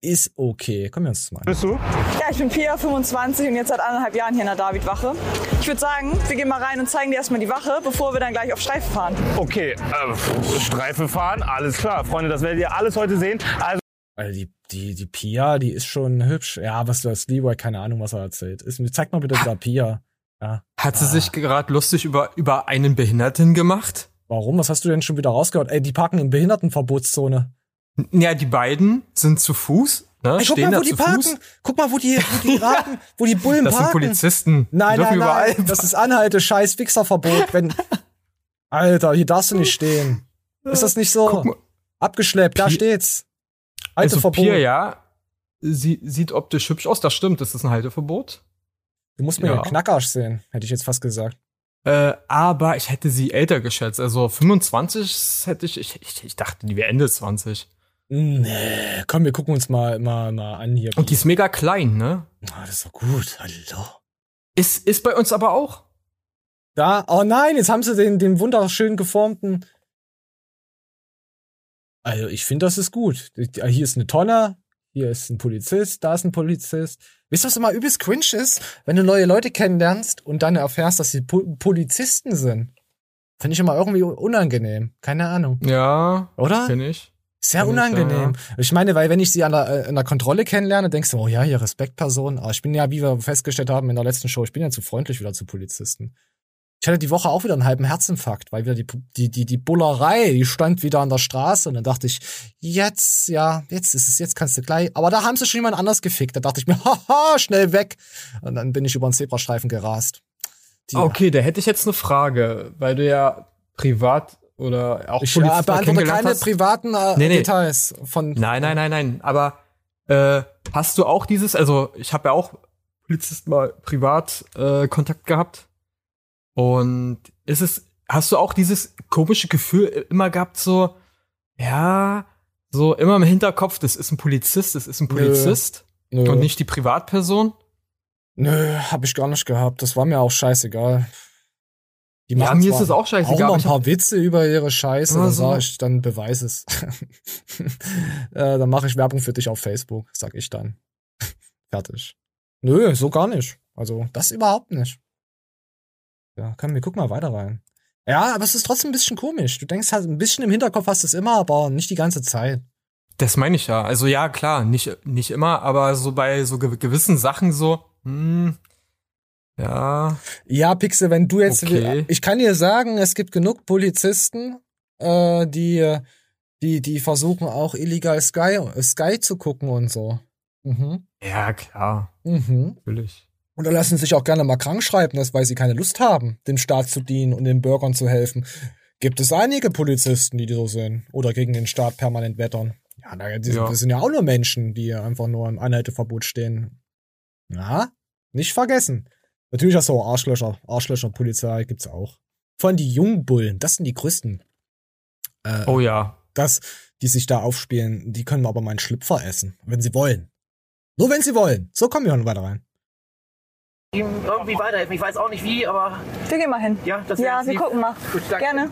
Ist okay. Komm, wir uns mal. Bist du? Ja, ich bin Pia 25 und jetzt seit anderthalb Jahren hier in der Davidwache. Ich würde sagen, wir gehen mal rein und zeigen dir erstmal die Wache, bevor wir dann gleich auf Streife fahren. Okay, äh, Streife fahren, alles klar. Freunde, das werdet ihr alles heute sehen. Also Weil die, die, die Pia, die ist schon hübsch. Ja, was du als Leroy, keine Ahnung, was er erzählt. Ist, zeig mal bitte (laughs) wieder Pia. Ja. Hat sie sich gerade lustig über, über einen Behinderten gemacht? Warum? Was hast du denn schon wieder rausgehört? Ey, die parken in Behindertenverbotszone. Ja, die beiden sind zu Fuß, ne? Ey, guck stehen mal, wo die parken. Fuß. Guck mal, wo die, wo die (laughs) raten, wo die Bullen Das sind parken. Polizisten. Die Nein, dürfen nein, überall nein. Das ist Anhalte, scheiß Fixerverbot. Wenn, (laughs) Alter, hier darfst du nicht stehen. Ist das nicht so? Abgeschleppt, da steht's. Also Halteverbot. Pia, ja, sie sieht optisch hübsch aus, das stimmt, das ist ein Halteverbot. Du musst mir Ja. den Knackarsch sehen, hätte ich jetzt fast gesagt. Äh, aber ich hätte sie älter geschätzt. Also 25 hätte ich, ich, ich, ich dachte, die wäre Ende 20. Nee, komm, wir gucken uns mal, mal, mal an hier. Und die ist mega klein, ne? Ah, das ist doch gut. Hallo. Ist, ist bei uns aber auch. Da, oh nein, jetzt haben sie den, den wunderschön geformten. Also, ich finde, das ist gut. Hier ist eine Tonne, hier ist ein Polizist, da ist ein Polizist. Wisst ihr, was immer übelst cringe ist? Wenn du neue Leute kennenlernst und dann erfährst, dass sie Po- Polizisten sind. Finde ich immer irgendwie unangenehm. Keine Ahnung. Ja. Oder? Kenn ich. Sehr Kenn ich, unangenehm. ja. Ich meine, weil wenn ich sie an der, äh, in der Kontrolle kennenlerne, denkst du, oh ja, hier Respektperson. Aber ich bin ja, wie wir festgestellt haben in der letzten Show, ich bin ja zu freundlich wieder zu Polizisten. Ich hatte die Woche auch wieder einen halben Herzinfarkt, weil wieder die, die, die, die Bullerei, die stand wieder an der Straße und dann dachte ich, jetzt, ja, jetzt ist es, jetzt kannst du gleich. Aber da haben sie schon jemand anders gefickt. Da dachte ich mir, (laughs) haha, schnell weg. Und dann bin ich über den Zebrastreifen gerast. Die, Okay, da hätte ich jetzt eine Frage, weil du ja privat oder auch ich Polizisten äh, beantworte keine hast. privaten äh, Nee, nee. Details von. Nein, nein, nein, nein. Aber äh, hast du auch dieses, also ich habe ja auch Polizisten mal privat äh, Kontakt gehabt. Und ist es, hast du auch dieses komische Gefühl immer gehabt, so, ja, so immer im Hinterkopf, das ist ein Polizist, das ist ein Nö. Polizist Nö. und nicht die Privatperson? Nö, hab ich gar nicht gehabt. Das war mir auch scheißegal. Die Ja, machen mir ist es auch scheißegal, Auch aber ein paar Witze über ihre Scheiße, Ja, dann so. sag ich, dann beweis es. (laughs) äh, dann mache ich Werbung für dich auf Facebook, sag ich dann. (laughs) Fertig. Nö, so gar nicht. Also, das überhaupt nicht. Ja, komm, wir gucken mal weiter rein. Ja, aber es ist trotzdem ein bisschen komisch. Du denkst halt, ein bisschen im Hinterkopf hast du es immer, aber nicht die ganze Zeit. Das meine ich ja. Also ja, klar, nicht, nicht immer, aber so bei so ge gewissen Sachen so, hm, ja. Ja, Pixel, wenn du jetzt, Okay. ich kann dir sagen, es gibt genug Polizisten, äh, die, die, die versuchen auch illegal Sky, Sky zu gucken und so. Mhm. Ja, klar. Mhm. Natürlich. Und da lassen sich auch gerne mal krank schreiben, das, weil sie keine Lust haben, dem Staat zu dienen und den Bürgern zu helfen. Gibt es einige Polizisten, die so sind oder gegen den Staat permanent wettern. Ja, na, die, Ja. das sind ja auch nur Menschen, die einfach nur im Anhalteverbot stehen. Ja, nicht vergessen. Natürlich hast du auch Arschlöcher. Arschlöcher-Polizei gibt's auch. Vor allem die Jungbullen, das sind die größten. Äh, Oh ja. Das, die sich da aufspielen, die können aber meinen Schlüpfer essen, wenn sie wollen. Nur wenn sie wollen. So kommen wir noch weiter rein. Ihm irgendwie weiterhelfen. Ich weiß auch nicht wie, aber. Wir gehen mal hin. Ja, das Ja, wir lieb. gucken mal. Gut, danke. Gerne.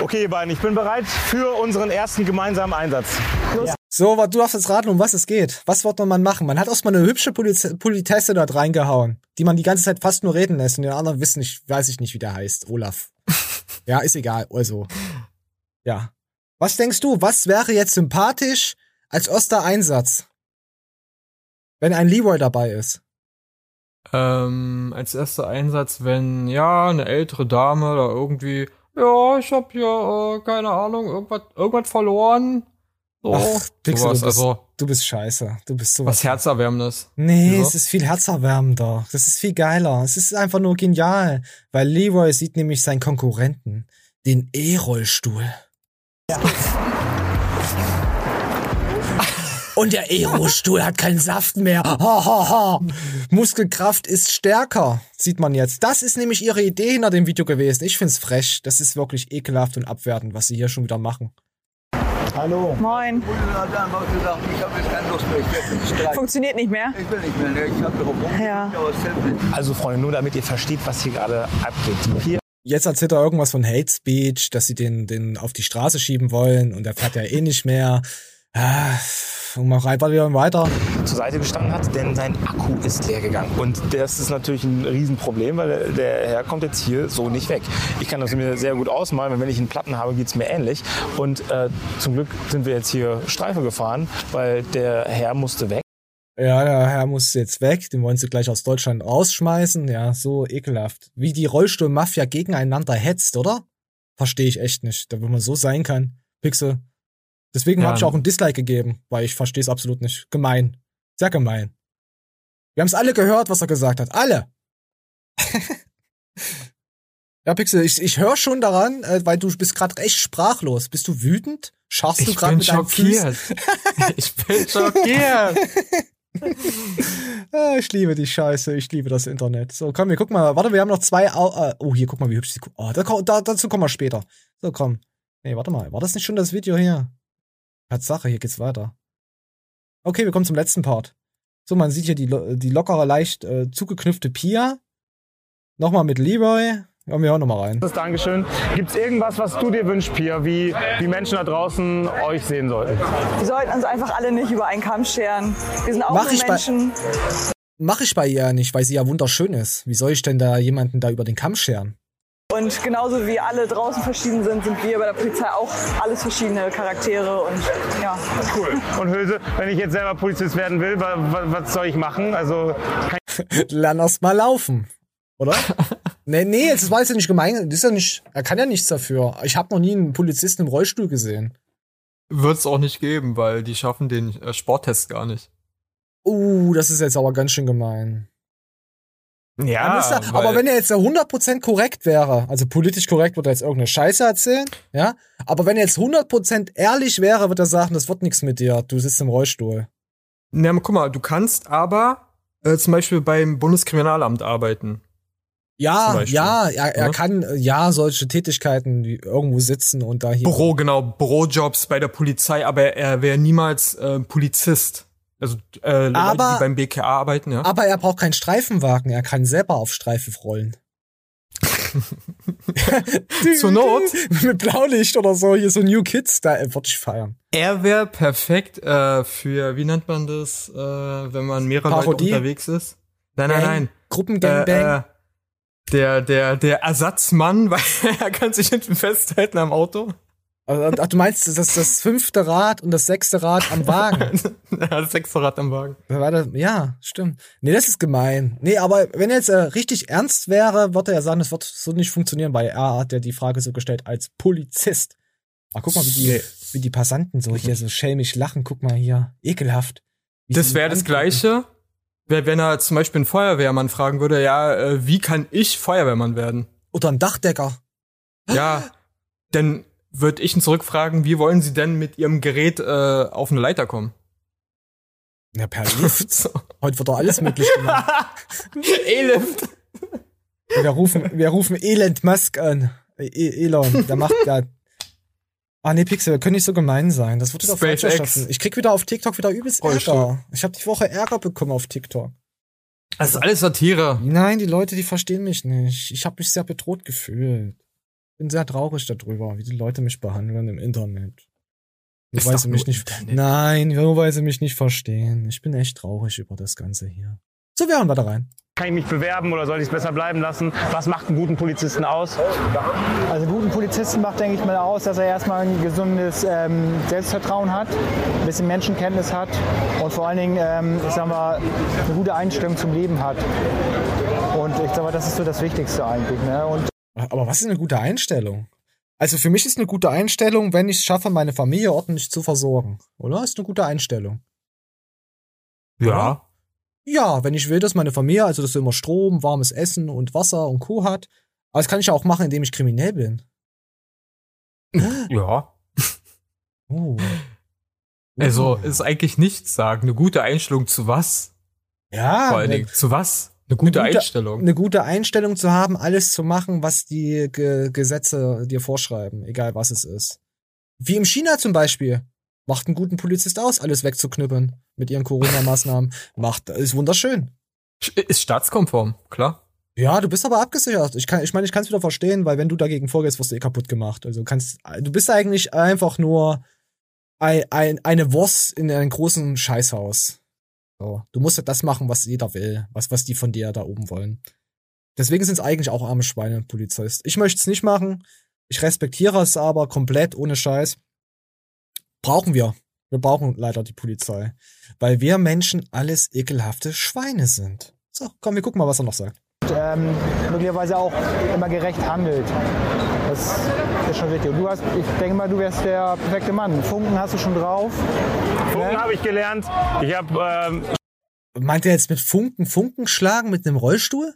Okay, ihr beiden, ich bin bereit für unseren ersten gemeinsamen Einsatz. Los. So, wa- du darfst jetzt raten, um was es geht. Was wird man machen? Man hat erstmal eine hübsche Poliz Politesse dort reingehauen, die man die ganze Zeit fast nur reden lässt und den anderen wissen nicht, weiß ich nicht, wie der heißt. Olaf. (laughs) ja, ist egal. Also. Ja. Was denkst du, was wäre jetzt sympathisch als erster Einsatz? Wenn ein Leroy dabei ist. Ähm, als erster Einsatz, wenn, ja, eine ältere Dame oder irgendwie, ja, ich hab hier, äh, keine Ahnung, irgendwas, irgendwas verloren. So, Ach, Pixel, sowas, du, bist, also du bist scheiße. Du bist sowas. was Herzerwärmendes. Nee, Wieso? es ist viel herzerwärmender. Das ist viel geiler. Es ist einfach nur genial. Weil Leroy sieht nämlich seinen Konkurrenten, den E-Rollstuhl. Und der E-Rollstuhl hat keinen Saft mehr. Ha, ha, ha. Muskelkraft ist stärker, sieht man jetzt. Das ist nämlich ihre Idee hinter dem Video gewesen. Ich find's frech. Das ist wirklich ekelhaft und abwertend, was sie hier schon wieder machen. Hallo. Moin. Funktioniert nicht mehr? Ich will nicht mehr. ne? Ich habe darauf Ja. Also Freunde, nur damit ihr versteht, was hier gerade abgeht. Die Pia Jetzt erzählt er irgendwas von Hate Speech, dass sie den, den auf die Straße schieben wollen und er fährt ja eh nicht mehr. Ah, und mal rein, wieder weiter. zur Seite gestanden hat, denn sein Akku ist leer gegangen. Und das ist natürlich ein Riesenproblem, weil der- der Herr kommt jetzt hier so nicht weg. Ich kann das mir sehr gut ausmalen, weil wenn ich einen Platten habe, geht es mir ähnlich. Und äh, zum Glück sind wir jetzt hier Streife gefahren, weil der Herr musste weg. Ja, der Herr muss jetzt weg, den wollen sie gleich aus Deutschland rausschmeißen. Ja, so ekelhaft. Wie die Rollstuhlmafia gegeneinander hetzt, oder? Verstehe ich echt nicht, da wenn man so sein kann. Pixel. Deswegen Ja. habe ich auch ein Dislike gegeben, weil ich verstehe es absolut nicht. Gemein. Sehr gemein. Wir haben es alle gehört, was er gesagt hat. Alle. (laughs) ja, Pixel, ich, ich höre schon daran, äh, weil du bist gerade echt sprachlos. Bist du wütend? Scharfst du gerade mit deinen schockiert. Füßen? (laughs) ich bin schockiert. (laughs) Ah, ich liebe die Scheiße, ich liebe das Internet. So, komm, wir gucken mal. Warte, wir haben noch zwei. Au äh, oh, hier, guck mal, wie hübsch die. Oh, da, da, dazu kommen wir später. So, komm. Nee, warte mal. War das nicht schon das Video hier? Tatsache, hier geht's weiter. Okay, wir kommen zum letzten Part. So, man sieht hier die, die lockere, leicht äh, zugeknüpfte Pia. Nochmal mit Leroy. Ja, wir hören nochmal rein. Das Dankeschön. Gibt es irgendwas, was du dir wünschst, Pia, wie die Menschen da draußen euch sehen sollten? Wir sollten uns einfach alle nicht über einen Kamm scheren. Wir sind auch Mach nur Menschen. Mache ich bei ihr ja nicht, weil sie ja wunderschön ist. Wie soll ich denn da jemanden da über den Kamm scheren? Und genauso wie alle draußen verschieden sind, sind wir bei der Polizei auch alles verschiedene Charaktere und ja. Cool. Und Hülse, wenn ich jetzt selber Polizist werden will, wa, wa, was soll ich machen? Also (laughs) Lern erst mal laufen. Oder? (laughs) nee, nee, das war jetzt ja nicht gemein. Das ist ja nicht, er kann ja nichts dafür. Ich habe noch nie einen Polizisten im Rollstuhl gesehen. Wird es auch nicht geben, weil die schaffen den äh, Sporttest gar nicht. Uh, das ist jetzt aber ganz schön gemein. Ja, er, aber wenn er jetzt da 100% korrekt wäre, also politisch korrekt, würde er jetzt irgendeine Scheiße erzählen, ja? Aber wenn er jetzt 100% ehrlich wäre, würde er sagen, das wird nichts mit dir, du sitzt im Rollstuhl. Na, guck mal, du kannst aber äh, zum Beispiel beim Bundeskriminalamt arbeiten. Ja, ja, er, er Ja? kann, ja, solche Tätigkeiten wie irgendwo sitzen und da hier. Büro, genau, Bürojobs bei der Polizei, aber er wäre niemals äh, Polizist. Also äh, Leute, Aber- die beim BKA arbeiten, ja. Aber er braucht keinen Streifenwagen, er kann selber auf Streife rollen. (laughs) Zur Not. (laughs) Mit Blaulicht oder so, hier so New Kids, da würde ich feiern. Er wäre perfekt äh, für, wie nennt man das, äh, wenn man mehrere Parodie? Leute unterwegs ist? Nein, nein, nein. Gruppengangbang? Äh, äh, der, der, der Ersatzmann, (laughs) weil er kann sich hinten festhalten am Auto. Also, ach, du meinst das, das fünfte Rad und das sechste Rad am Wagen? (laughs) das sechste Rad am Wagen. Ja, stimmt. Nee, das ist gemein. Nee, aber wenn er jetzt äh, richtig ernst wäre, würde er sagen, das wird so nicht funktionieren, weil er hat ja die Frage so gestellt als Polizist. Ach, guck mal, wie die, wie die Passanten so hier so schelmisch lachen. Guck mal hier, ekelhaft. Wie Das wäre das. Gleiche, wenn er zum Beispiel einen Feuerwehrmann fragen würde, ja, äh, wie kann ich Feuerwehrmann werden? Oder ein Dachdecker. Ja, dann würde ich ihn zurückfragen, wie wollen Sie denn mit Ihrem Gerät äh, auf eine Leiter kommen? Ja, per (laughs) Lift. Heute wird doch alles möglich gemacht. (laughs) E-Lift. Wir rufen, wir rufen Elend Musk an. E Elon, der macht ja. Ah nee, Pixel, wir können nicht so gemein sein. Das wird wieder falsch. Ich krieg wieder auf TikTok wieder übelst Rollstuhl. Ärger. Ich habe die Woche Ärger bekommen auf TikTok. Das ist alles Satire. Nein, die Leute, die verstehen mich nicht. Ich habe mich sehr bedroht gefühlt. Bin sehr traurig darüber, wie die Leute mich behandeln im Internet. Nur Ist weil sie mich nicht. Internet. Nein, nur weil sie mich nicht verstehen. Ich bin echt traurig über das Ganze hier. So, wir hören weiter rein. kann ich mich bewerben oder soll ich es besser bleiben lassen? Was macht einen guten Polizisten aus? Also einen guten Polizisten macht, denke ich mal, aus, dass er erstmal ein gesundes ähm, Selbstvertrauen hat, ein bisschen Menschenkenntnis hat und vor allen Dingen, ähm, ich sag mal, eine gute Einstellung zum Leben hat. Und ich sag mal, das ist so das Wichtigste eigentlich. Ne? Und Aber was ist eine gute Einstellung? Also für mich ist eine gute Einstellung, wenn ich es schaffe, meine Familie ordentlich zu versorgen. Oder? Ist eine gute Einstellung. Ja. Ja, wenn ich will, dass meine Familie, also dass sie immer Strom, warmes Essen und Wasser und Co. hat. Aber das kann ich ja auch machen, indem ich kriminell bin. Ja. (laughs) Oh. Also ist eigentlich nichts sagen. Eine gute Einstellung zu was? Ja. Vor allen Dingen zu was? Eine gute, Einstellung. Eine gute Einstellung zu haben, alles zu machen, was die Ge Gesetze dir vorschreiben, egal was es ist. Wie im China zum Beispiel. Macht einen guten Polizist aus, alles wegzuknüppeln mit ihren Corona-Maßnahmen. (laughs) Macht, ist wunderschön. Ist staatskonform, klar. Ja, du bist aber abgesichert. Ich kann, ich meine, ich kann es wieder verstehen, weil wenn du dagegen vorgehst, wirst du eh kaputt gemacht. Also du kannst, du bist eigentlich einfach nur ein, ein, eine Wurst in einem großen Scheißhaus. So. Du musst halt das machen, was jeder will, was, was die von dir da oben wollen. Deswegen sind es eigentlich auch arme Schweine, Polizist. Ich möchte es nicht machen. Ich respektiere es aber komplett, ohne Scheiß. Brauchen wir. Wir brauchen leider die Polizei. Weil wir Menschen alles ekelhafte Schweine sind. So, komm, wir gucken mal, was er noch sagt. Ähm, möglicherweise auch immer gerecht handelt. Das ist schon wichtig. Und du hast, ich denke mal, du wärst der perfekte Mann. Funken hast du schon drauf. Funken habe ich gelernt. Ich habe ähm, Meint er jetzt mit Funken, Funken schlagen mit einem Rollstuhl?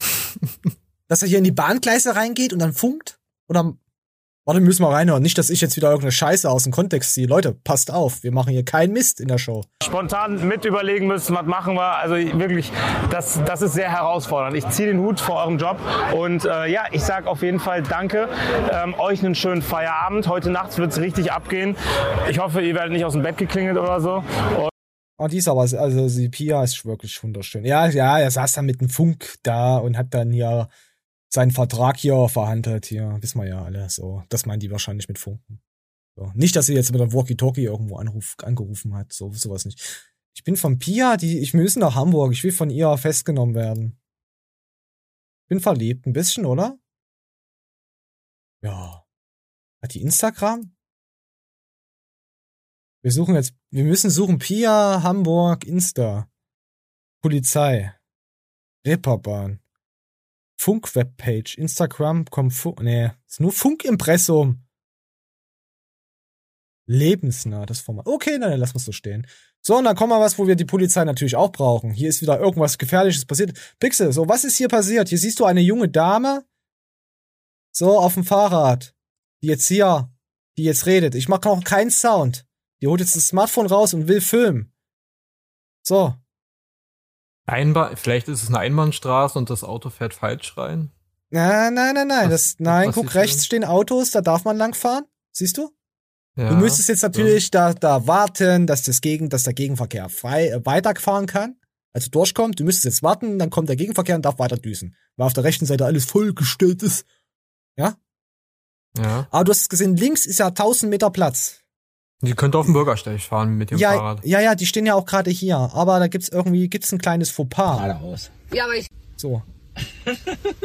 (laughs) Dass er hier in die Bahngleise reingeht und dann funkt? Oder, warte, müssen wir reinhören. Nicht, dass ich jetzt wieder irgendeine Scheiße aus dem Kontext ziehe. Leute, passt auf. Wir machen hier keinen Mist in der Show. spontan mit überlegen müssen, was machen wir. Also wirklich, das, das ist sehr herausfordernd. Ich ziehe den Hut vor eurem Job und äh, ja, ich sage auf jeden Fall Danke. Ähm, euch einen schönen Feierabend. Heute Nacht wird es richtig abgehen. Ich hoffe, ihr werdet nicht aus dem Bett geklingelt oder so. Und Oh, die ist aber, also die Pia ist wirklich wunderschön. Ja, ja, er saß dann mit dem Funk da und hat dann hier seinen Vertrag hier verhandelt. Hier, wissen wir ja alle so. Das meinen die wahrscheinlich mit Funken. So. Nicht, dass sie jetzt mit der Walkie-Talkie irgendwo anruf, angerufen hat. So, sowas nicht. Ich bin von Pia, die, ich müssen nach Hamburg. Ich will von ihr festgenommen werden. Bin verliebt, ein bisschen, oder? Ja. Hat die Instagram? Wir suchen jetzt, wir müssen suchen Pia, Hamburg, Insta. Polizei. Reeperbahn. Funk-Webpage. Instagram, kommt Funk, nee, ist nur Funkimpressum. Lebensnah, das Format. Okay, nein, dann lassen wir so stehen. So, und dann kommen wir was, wo wir die Polizei natürlich auch brauchen. Hier ist wieder irgendwas Gefährliches passiert. Pixel, so, was ist hier passiert? Hier siehst du eine junge Dame. So, auf dem Fahrrad. Die jetzt hier, die jetzt redet. Ich mache noch keinen Sound. Die holt jetzt das Smartphone raus und will filmen. So. Einbahn, vielleicht ist es eine Einbahnstraße und das Auto fährt falsch rein. Nein, nein, nein, nein. Das, nein, guck, rechts denn? stehen Autos, da darf man langfahren. Siehst du? Ja, du müsstest jetzt natürlich da, da warten, dass das Gegen, dass der Gegenverkehr frei äh, weiterfahren kann. Also durchkommt. Du müsstest jetzt warten, dann kommt der Gegenverkehr und darf weiter düsen. Weil auf der rechten Seite alles vollgestellt ist. Ja? Ja. Aber du hast es gesehen, links ist ja 1000 Meter Platz. Die könnte auf dem Bürgersteig fahren mit dem Ja, Fahrrad. ja, ja, die stehen ja auch gerade hier. Aber da gibt's irgendwie, gibt's ein kleines Fauxpas. Geradeaus. Ja, aber ich. So.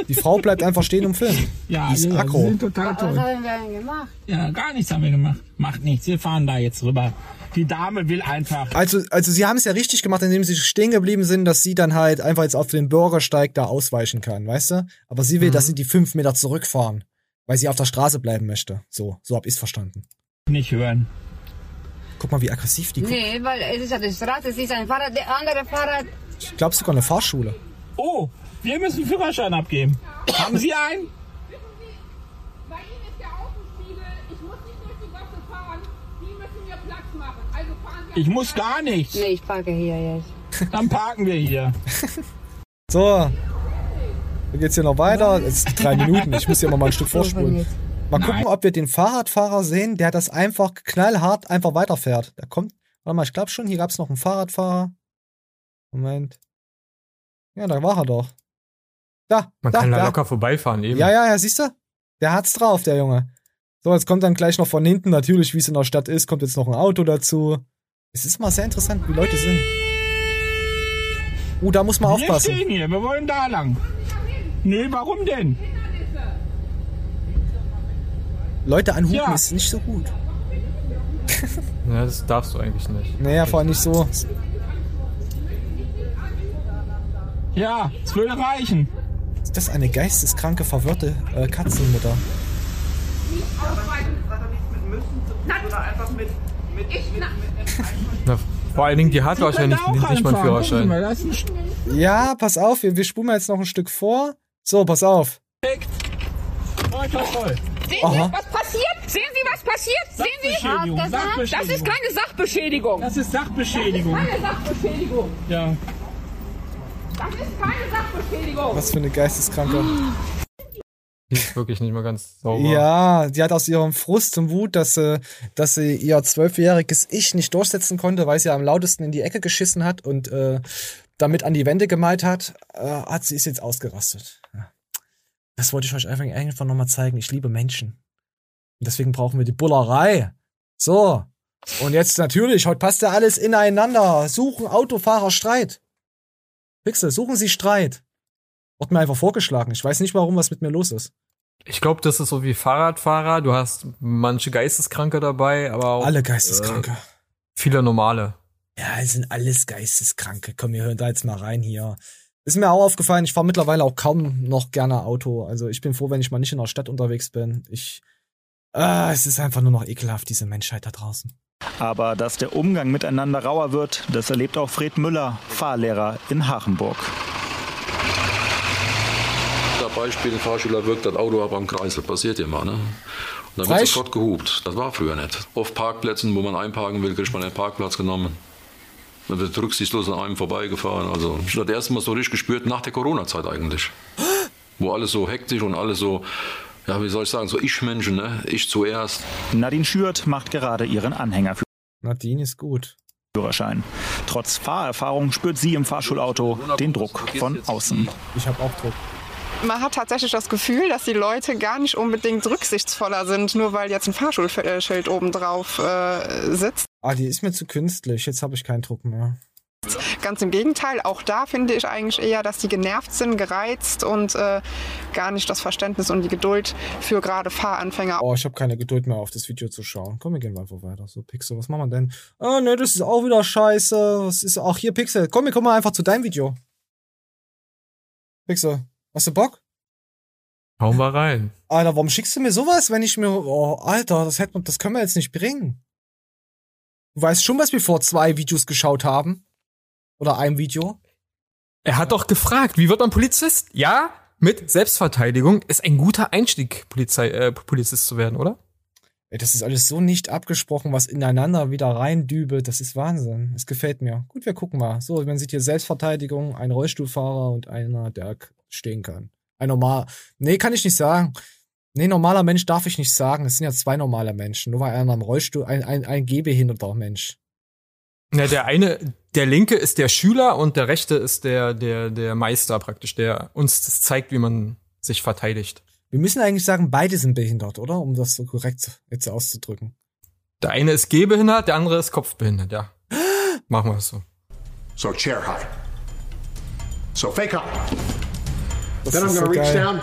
Die Frau bleibt einfach stehen und filmt. (laughs) Ja, die ist ja, aggro. Sie sind total Was toll. haben wir denn gemacht? Ja, gar nichts haben wir gemacht. Macht nichts. Wir fahren da jetzt rüber. Die Dame will einfach. Also, also sie haben es ja richtig gemacht, indem sie stehen geblieben sind, dass sie dann halt einfach jetzt auf den Bürgersteig da ausweichen kann, weißt du? Aber sie will, dass sie die fünf Meter zurückfahren, weil sie auf der Straße bleiben möchte. So, so hab ich's verstanden. Nicht hören. Guck mal, wie aggressiv die guckt. Nee, weil es ist ja die Straße, es ist ein Fahrrad, der andere Fahrrad. Ich glaube sogar eine Fahrschule. Oh, wir müssen Führerschein abgeben. haben Sie einen? Ich muss gar nichts. Nee, ich parke hier jetzt. Dann parken wir hier. (laughs) So. Dann geht's hier noch weiter. Es sind drei Minuten. Ich muss hier mal, mal ein Stück vorspulen. Mal gucken, ob wir den Fahrradfahrer sehen, der das einfach knallhart einfach weiterfährt. Da kommt, warte mal, ich glaube schon, hier gab's noch einen Fahrradfahrer. Moment. Ja, da war er doch. Da, Man da, kann da da. locker vorbeifahren eben. Ja, ja, ja, siehst du? Der hat's drauf, der Junge. So, jetzt kommt dann gleich noch von hinten, natürlich, wie es in der Stadt ist, kommt jetzt noch ein Auto dazu. Es ist mal sehr interessant, wie Leute sind. Uh, da muss man Wir aufpassen. stehen hier, wir wollen da lang. Nee, warum denn? Leute anhupen Ja. ist nicht so gut. (laughs) Ja, das darfst du eigentlich nicht. Naja, vor allem nicht so. Ja, es würde reichen. Ist das eine geisteskranke, verwirrte äh, Katzenmutter? Oder einfach mit, mit, mit, mit, Na, vor allen Dingen, die hat wahrscheinlich nicht, nicht mal einen Führerschein. Ja, pass auf, wir, wir spulen jetzt noch ein Stück vor. So, pass auf. Sehen Sie, Aha. was passiert? Sehen Sie, was passiert? Sehen Sie? Das, das ist keine Sachbeschädigung. Das ist Sachbeschädigung. Das ist keine Sachbeschädigung. Ja. Das ist keine Sachbeschädigung. Was für eine Geisteskranke. Die ist wirklich nicht mal ganz sauber. Ja, die hat aus ihrem Frust und Wut, dass sie, dass sie ihr zwölfjähriges Ich nicht durchsetzen konnte, weil sie am lautesten in die Ecke geschissen hat und äh, damit an die Wände gemalt hat, äh, hat sie ist jetzt ausgerastet. Ja. Das wollte ich euch einfach, einfach nochmal zeigen. Ich liebe Menschen. Und deswegen brauchen wir die Bullerei. So. Und jetzt natürlich, heute passt ja alles ineinander. Suchen Autofahrer Streit. Pixel, suchen Sie Streit. Wurde mir einfach vorgeschlagen. Ich weiß nicht, warum was mit mir los ist. Ich glaube, das ist so wie Fahrradfahrer. Du hast manche Geisteskranke dabei, aber auch. Alle Geisteskranke. Äh, viele normale. Ja, es sind alles Geisteskranke. Komm, wir hören da jetzt mal rein hier. Ist mir auch aufgefallen, ich fahre mittlerweile auch kaum noch gerne Auto. Also ich bin froh, wenn ich mal nicht in der Stadt unterwegs bin. Ich. Ah, es ist einfach nur noch ekelhaft, diese Menschheit da draußen. Aber dass der Umgang miteinander rauer wird, das erlebt auch Fred Müller, Fahrlehrer in Hachenburg. Da Beispiel, ein Fahrschüler wirkt das Auto ab am Kreisel, passiert ja mal, ne? Und dann wird sofort gehupt. Das war früher nicht. Auf Parkplätzen, wo man einparken will, kriegt man den Parkplatz genommen. Dann wird rücksichtslos an einem vorbeigefahren. Also, ich habe das erste Mal so richtig gespürt nach der Corona-Zeit eigentlich. Wo alles so hektisch und alles so, ja, wie soll ich sagen, so Ich-Menschen, ne? Ich zuerst. Nadine Schürt macht gerade ihren Anhängerführerschein. Nadine ist gut. Trotz Fahrerfahrung spürt sie im Fahrschulauto den Druck von außen. Ich habe auch Druck. Man hat tatsächlich das Gefühl, dass die Leute gar nicht unbedingt rücksichtsvoller sind, nur weil jetzt ein Fahrschulschild oben drauf äh, sitzt. Ah, die ist mir zu künstlich. Jetzt habe ich keinen Druck mehr. Ganz im Gegenteil, auch da finde ich eigentlich eher, dass die genervt sind, gereizt und äh, gar nicht das Verständnis und die Geduld für gerade Fahranfänger. Oh, ich habe keine Geduld mehr auf das Video zu schauen. Komm, wir gehen einfach weiter. So, Pixel, was machen wir denn? Oh, ne, das ist auch wieder scheiße. Was ist auch hier, Pixel? Komm, wir kommen mal einfach zu deinem Video. Pixel, hast du Bock? Hauen wir rein. Alter, warum schickst du mir sowas, wenn ich mir. Oh, Alter, das, hätte das können wir jetzt nicht bringen. Du weißt schon, was wir vor zwei Videos geschaut haben? Oder einem Video? Er hat doch gefragt, wie wird man Polizist? Ja, mit Selbstverteidigung ist ein guter Einstieg, Polizei, äh, Polizist zu werden, oder? Ey, das ist alles so nicht abgesprochen, was ineinander wieder reindübelt. Das ist Wahnsinn. Es gefällt mir. Gut, wir gucken mal. So, man sieht hier Selbstverteidigung, ein Rollstuhlfahrer und einer, der stehen kann. Ein normal. Nee, kann ich nicht sagen. Nee, normaler Mensch darf ich nicht sagen. Es sind ja zwei normale Menschen. Nur weil einer am Rollstuhl, ein, ein, ein gehbehinderter Mensch. Ja, der eine, der linke ist der Schüler und der rechte ist der, der, der Meister praktisch, der uns das zeigt, wie man sich verteidigt. Wir müssen eigentlich sagen, beide sind behindert, oder? Um das so korrekt jetzt auszudrücken. Der eine ist gehbehindert, der andere ist kopfbehindert, ja. (gasps) Machen wir es so. So chair high. So fake high. Das then I'm to so reach geil. down,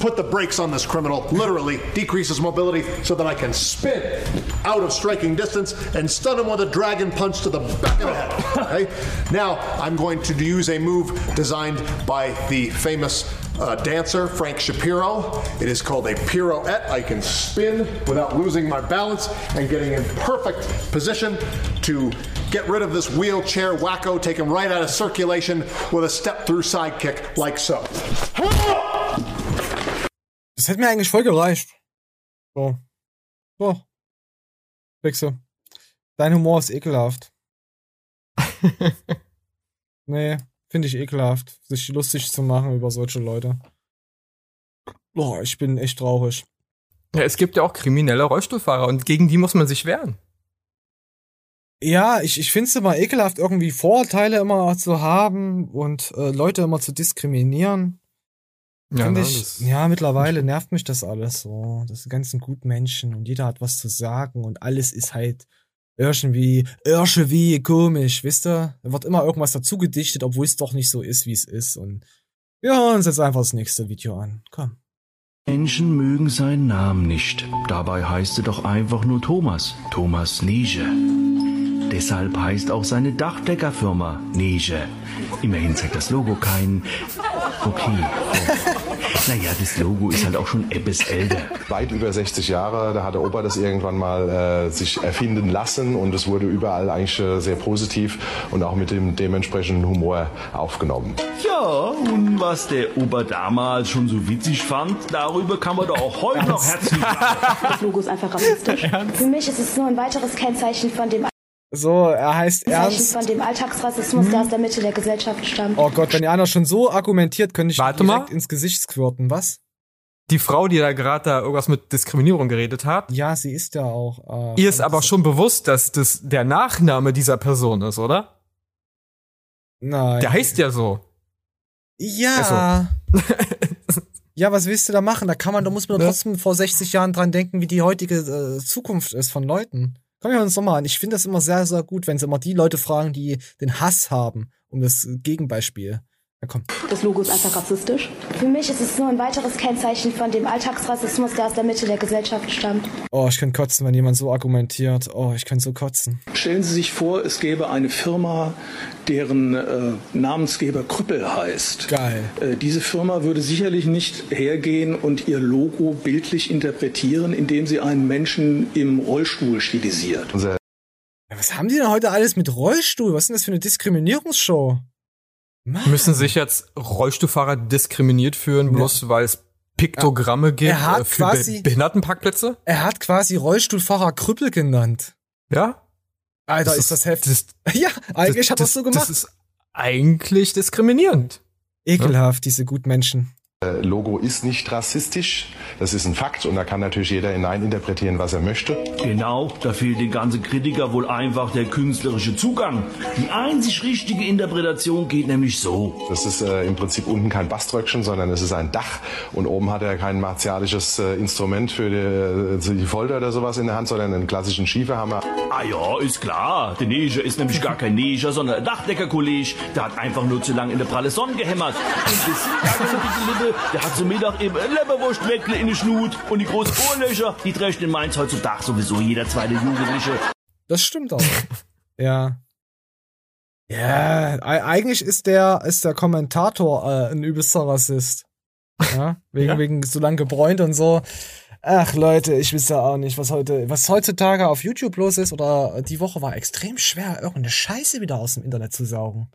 put the brakes on this criminal, literally decreases mobility so that I can spin out of striking distance and stun him with a dragon punch to the back of the head. (laughs) Okay? Now I'm going to use a move designed by the famous uh, dancer Frank Shapiro. It is called a pirouette. I can spin without losing my balance and getting in perfect position to get rid of this wheelchair wacko, take him right out of circulation with a step through sidekick like so. Das hätte mir eigentlich voll gereicht. So. So. Pixel. Dein Humor ist ekelhaft. (laughs) nee, finde ich ekelhaft, sich lustig zu machen über solche Leute. Boah, ich bin echt traurig. Ja, es gibt ja auch kriminelle Rollstuhlfahrer und gegen die muss man sich wehren. Ja, ich, ich finde es immer ekelhaft, irgendwie Vorurteile immer zu haben und äh, Leute immer zu diskriminieren. Ja, ne, ich, ja, mittlerweile nervt mich das alles so. Das sind ganzen guten Menschen und jeder hat was zu sagen und alles ist halt irgendwie, irgendwie komisch, wisst ihr? Da wird immer irgendwas dazu gedichtet, obwohl es doch nicht so ist, wie es ist. Und wir hören uns jetzt einfach das nächste Video an. Komm. Menschen mögen seinen Namen nicht. Dabei heißt er doch einfach nur Thomas. Thomas Liege. Deshalb heißt auch seine Dachdeckerfirma Nege. Immerhin zeigt das Logo kein. Okay. (laughs) naja, das Logo ist halt auch schon etwas älter. Weit über 60 Jahre, da hat der Opa das irgendwann mal äh, sich erfinden lassen und es wurde überall eigentlich äh, sehr positiv und auch mit dem dementsprechenden Humor aufgenommen. Ja, und was der Opa damals schon so witzig fand, darüber kann man doch auch heute noch herzlich (laughs) Das Logo ist einfach rassistisch. Für mich ist es nur ein weiteres Kennzeichen von dem So, er heißt Ernst. von dem Alltagsrassismus, der aus der Mitte der Gesellschaft stammt. Oh Gott, wenn die einer schon so argumentiert, könnte ich Warte direkt mal. ins Gesicht squirten. Was? Die Frau, die da gerade da irgendwas mit Diskriminierung geredet hat. Ja, sie ist ja auch. Äh, Ihr ist aber schon bewusst, dass das der Nachname dieser Person ist, oder? Nein. Der heißt ja so. Ja. (laughs) ja, was willst du da machen? Da kann man, da muss man Ne? trotzdem vor 60 Jahren dran denken, wie die heutige äh, Zukunft ist von Leuten. Komm wir uns doch mal an. Ich finde das immer sehr, sehr gut, wenn sie immer die Leute fragen, die den Hass haben, um das Gegenbeispiel. Komm. Das Logo ist einfach rassistisch. Für mich ist es nur ein weiteres Kennzeichen von dem Alltagsrassismus, der aus der Mitte der Gesellschaft stammt. Oh, ich könnte kotzen, wenn jemand so argumentiert. Oh, ich könnte so kotzen. Stellen Sie sich vor, es gäbe eine Firma, deren äh, Namensgeber Krüppel heißt. Geil. Äh, diese Firma würde sicherlich nicht hergehen und ihr Logo bildlich interpretieren, indem sie einen Menschen im Rollstuhl stilisiert. Was haben die denn heute alles mit Rollstuhl? Was ist denn das für eine Diskriminierungsshow? Müssen sich jetzt Rollstuhlfahrer diskriminiert fühlen, bloß weil es Piktogramme gibt Er hat äh, für quasi- Be Behindertenparkplätze? Er hat quasi Rollstuhlfahrer Krüppel genannt. Ja? Alter, Das ist, das heftig. (laughs) ja, eigentlich hat er es so gemacht. Das ist eigentlich diskriminierend. Ekelhaft, diese Gutmenschen. Äh, Logo ist nicht rassistisch, das ist ein Fakt und da kann natürlich jeder hineininterpretieren, was er möchte. Genau, da fehlt den ganzen Kritiker wohl einfach der künstlerische Zugang. Die einzig richtige Interpretation geht nämlich so. Das ist äh, im Prinzip unten kein Baströckchen, sondern es ist ein Dach und oben hat er kein martialisches äh, Instrument für die, äh, die Folter oder sowas in der Hand, sondern einen klassischen Schieferhammer. Ah ja, ist klar. Der Neger ist nämlich gar kein Neger, sondern ein Dachdeckerkollege. Der hat einfach nur zu lang in der pralle Sonne gehämmert. Und das sind gar keine. Der hat zum Mittag eben ein Leberwurstweckle in den Schnut. Und die großen Ohrlöcher, die trägt in Mainz heutzutage sowieso jeder zweite Jugendliche. Das stimmt auch. (laughs) ja. Ja, eigentlich ist der, ist der Kommentator äh, ein übelster Rassist. Ja, wegen, Ja. wegen so lang gebräunt und so. Ach Leute, ich ja auch nicht, was heute, was heutzutage auf YouTube los ist oder die Woche war extrem schwer, irgendeine Scheiße wieder aus dem Internet zu saugen.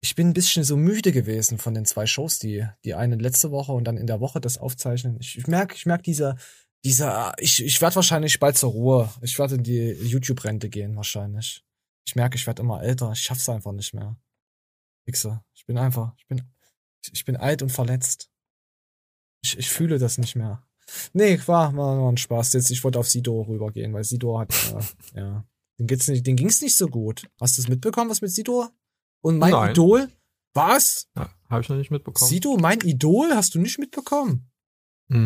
Ich bin ein bisschen so müde gewesen von den zwei Shows, die, die eine letzte Woche und dann in der Woche das aufzeichnen. Ich, ich merke, ich merke diese, diese, ich, ich werde wahrscheinlich bald zur Ruhe. Ich werde in die YouTube-Rente gehen, wahrscheinlich. Ich merke, ich werde immer älter. Ich schaff's einfach nicht mehr. Wichser. Ich bin einfach, ich bin, ich bin alt und verletzt. Ich, ich fühle das nicht mehr. Nee, war, war, war ein Spaß. Jetzt, ich wollte auf Sido rübergehen, weil Sido hat, äh, ja, den geht's nicht, den ging's nicht so gut. Hast du es mitbekommen, was mit Sido? Und mein Nein. Idol? Was? Ja, Habe ich noch nicht mitbekommen. Sido, mein Idol, hast du nicht mitbekommen?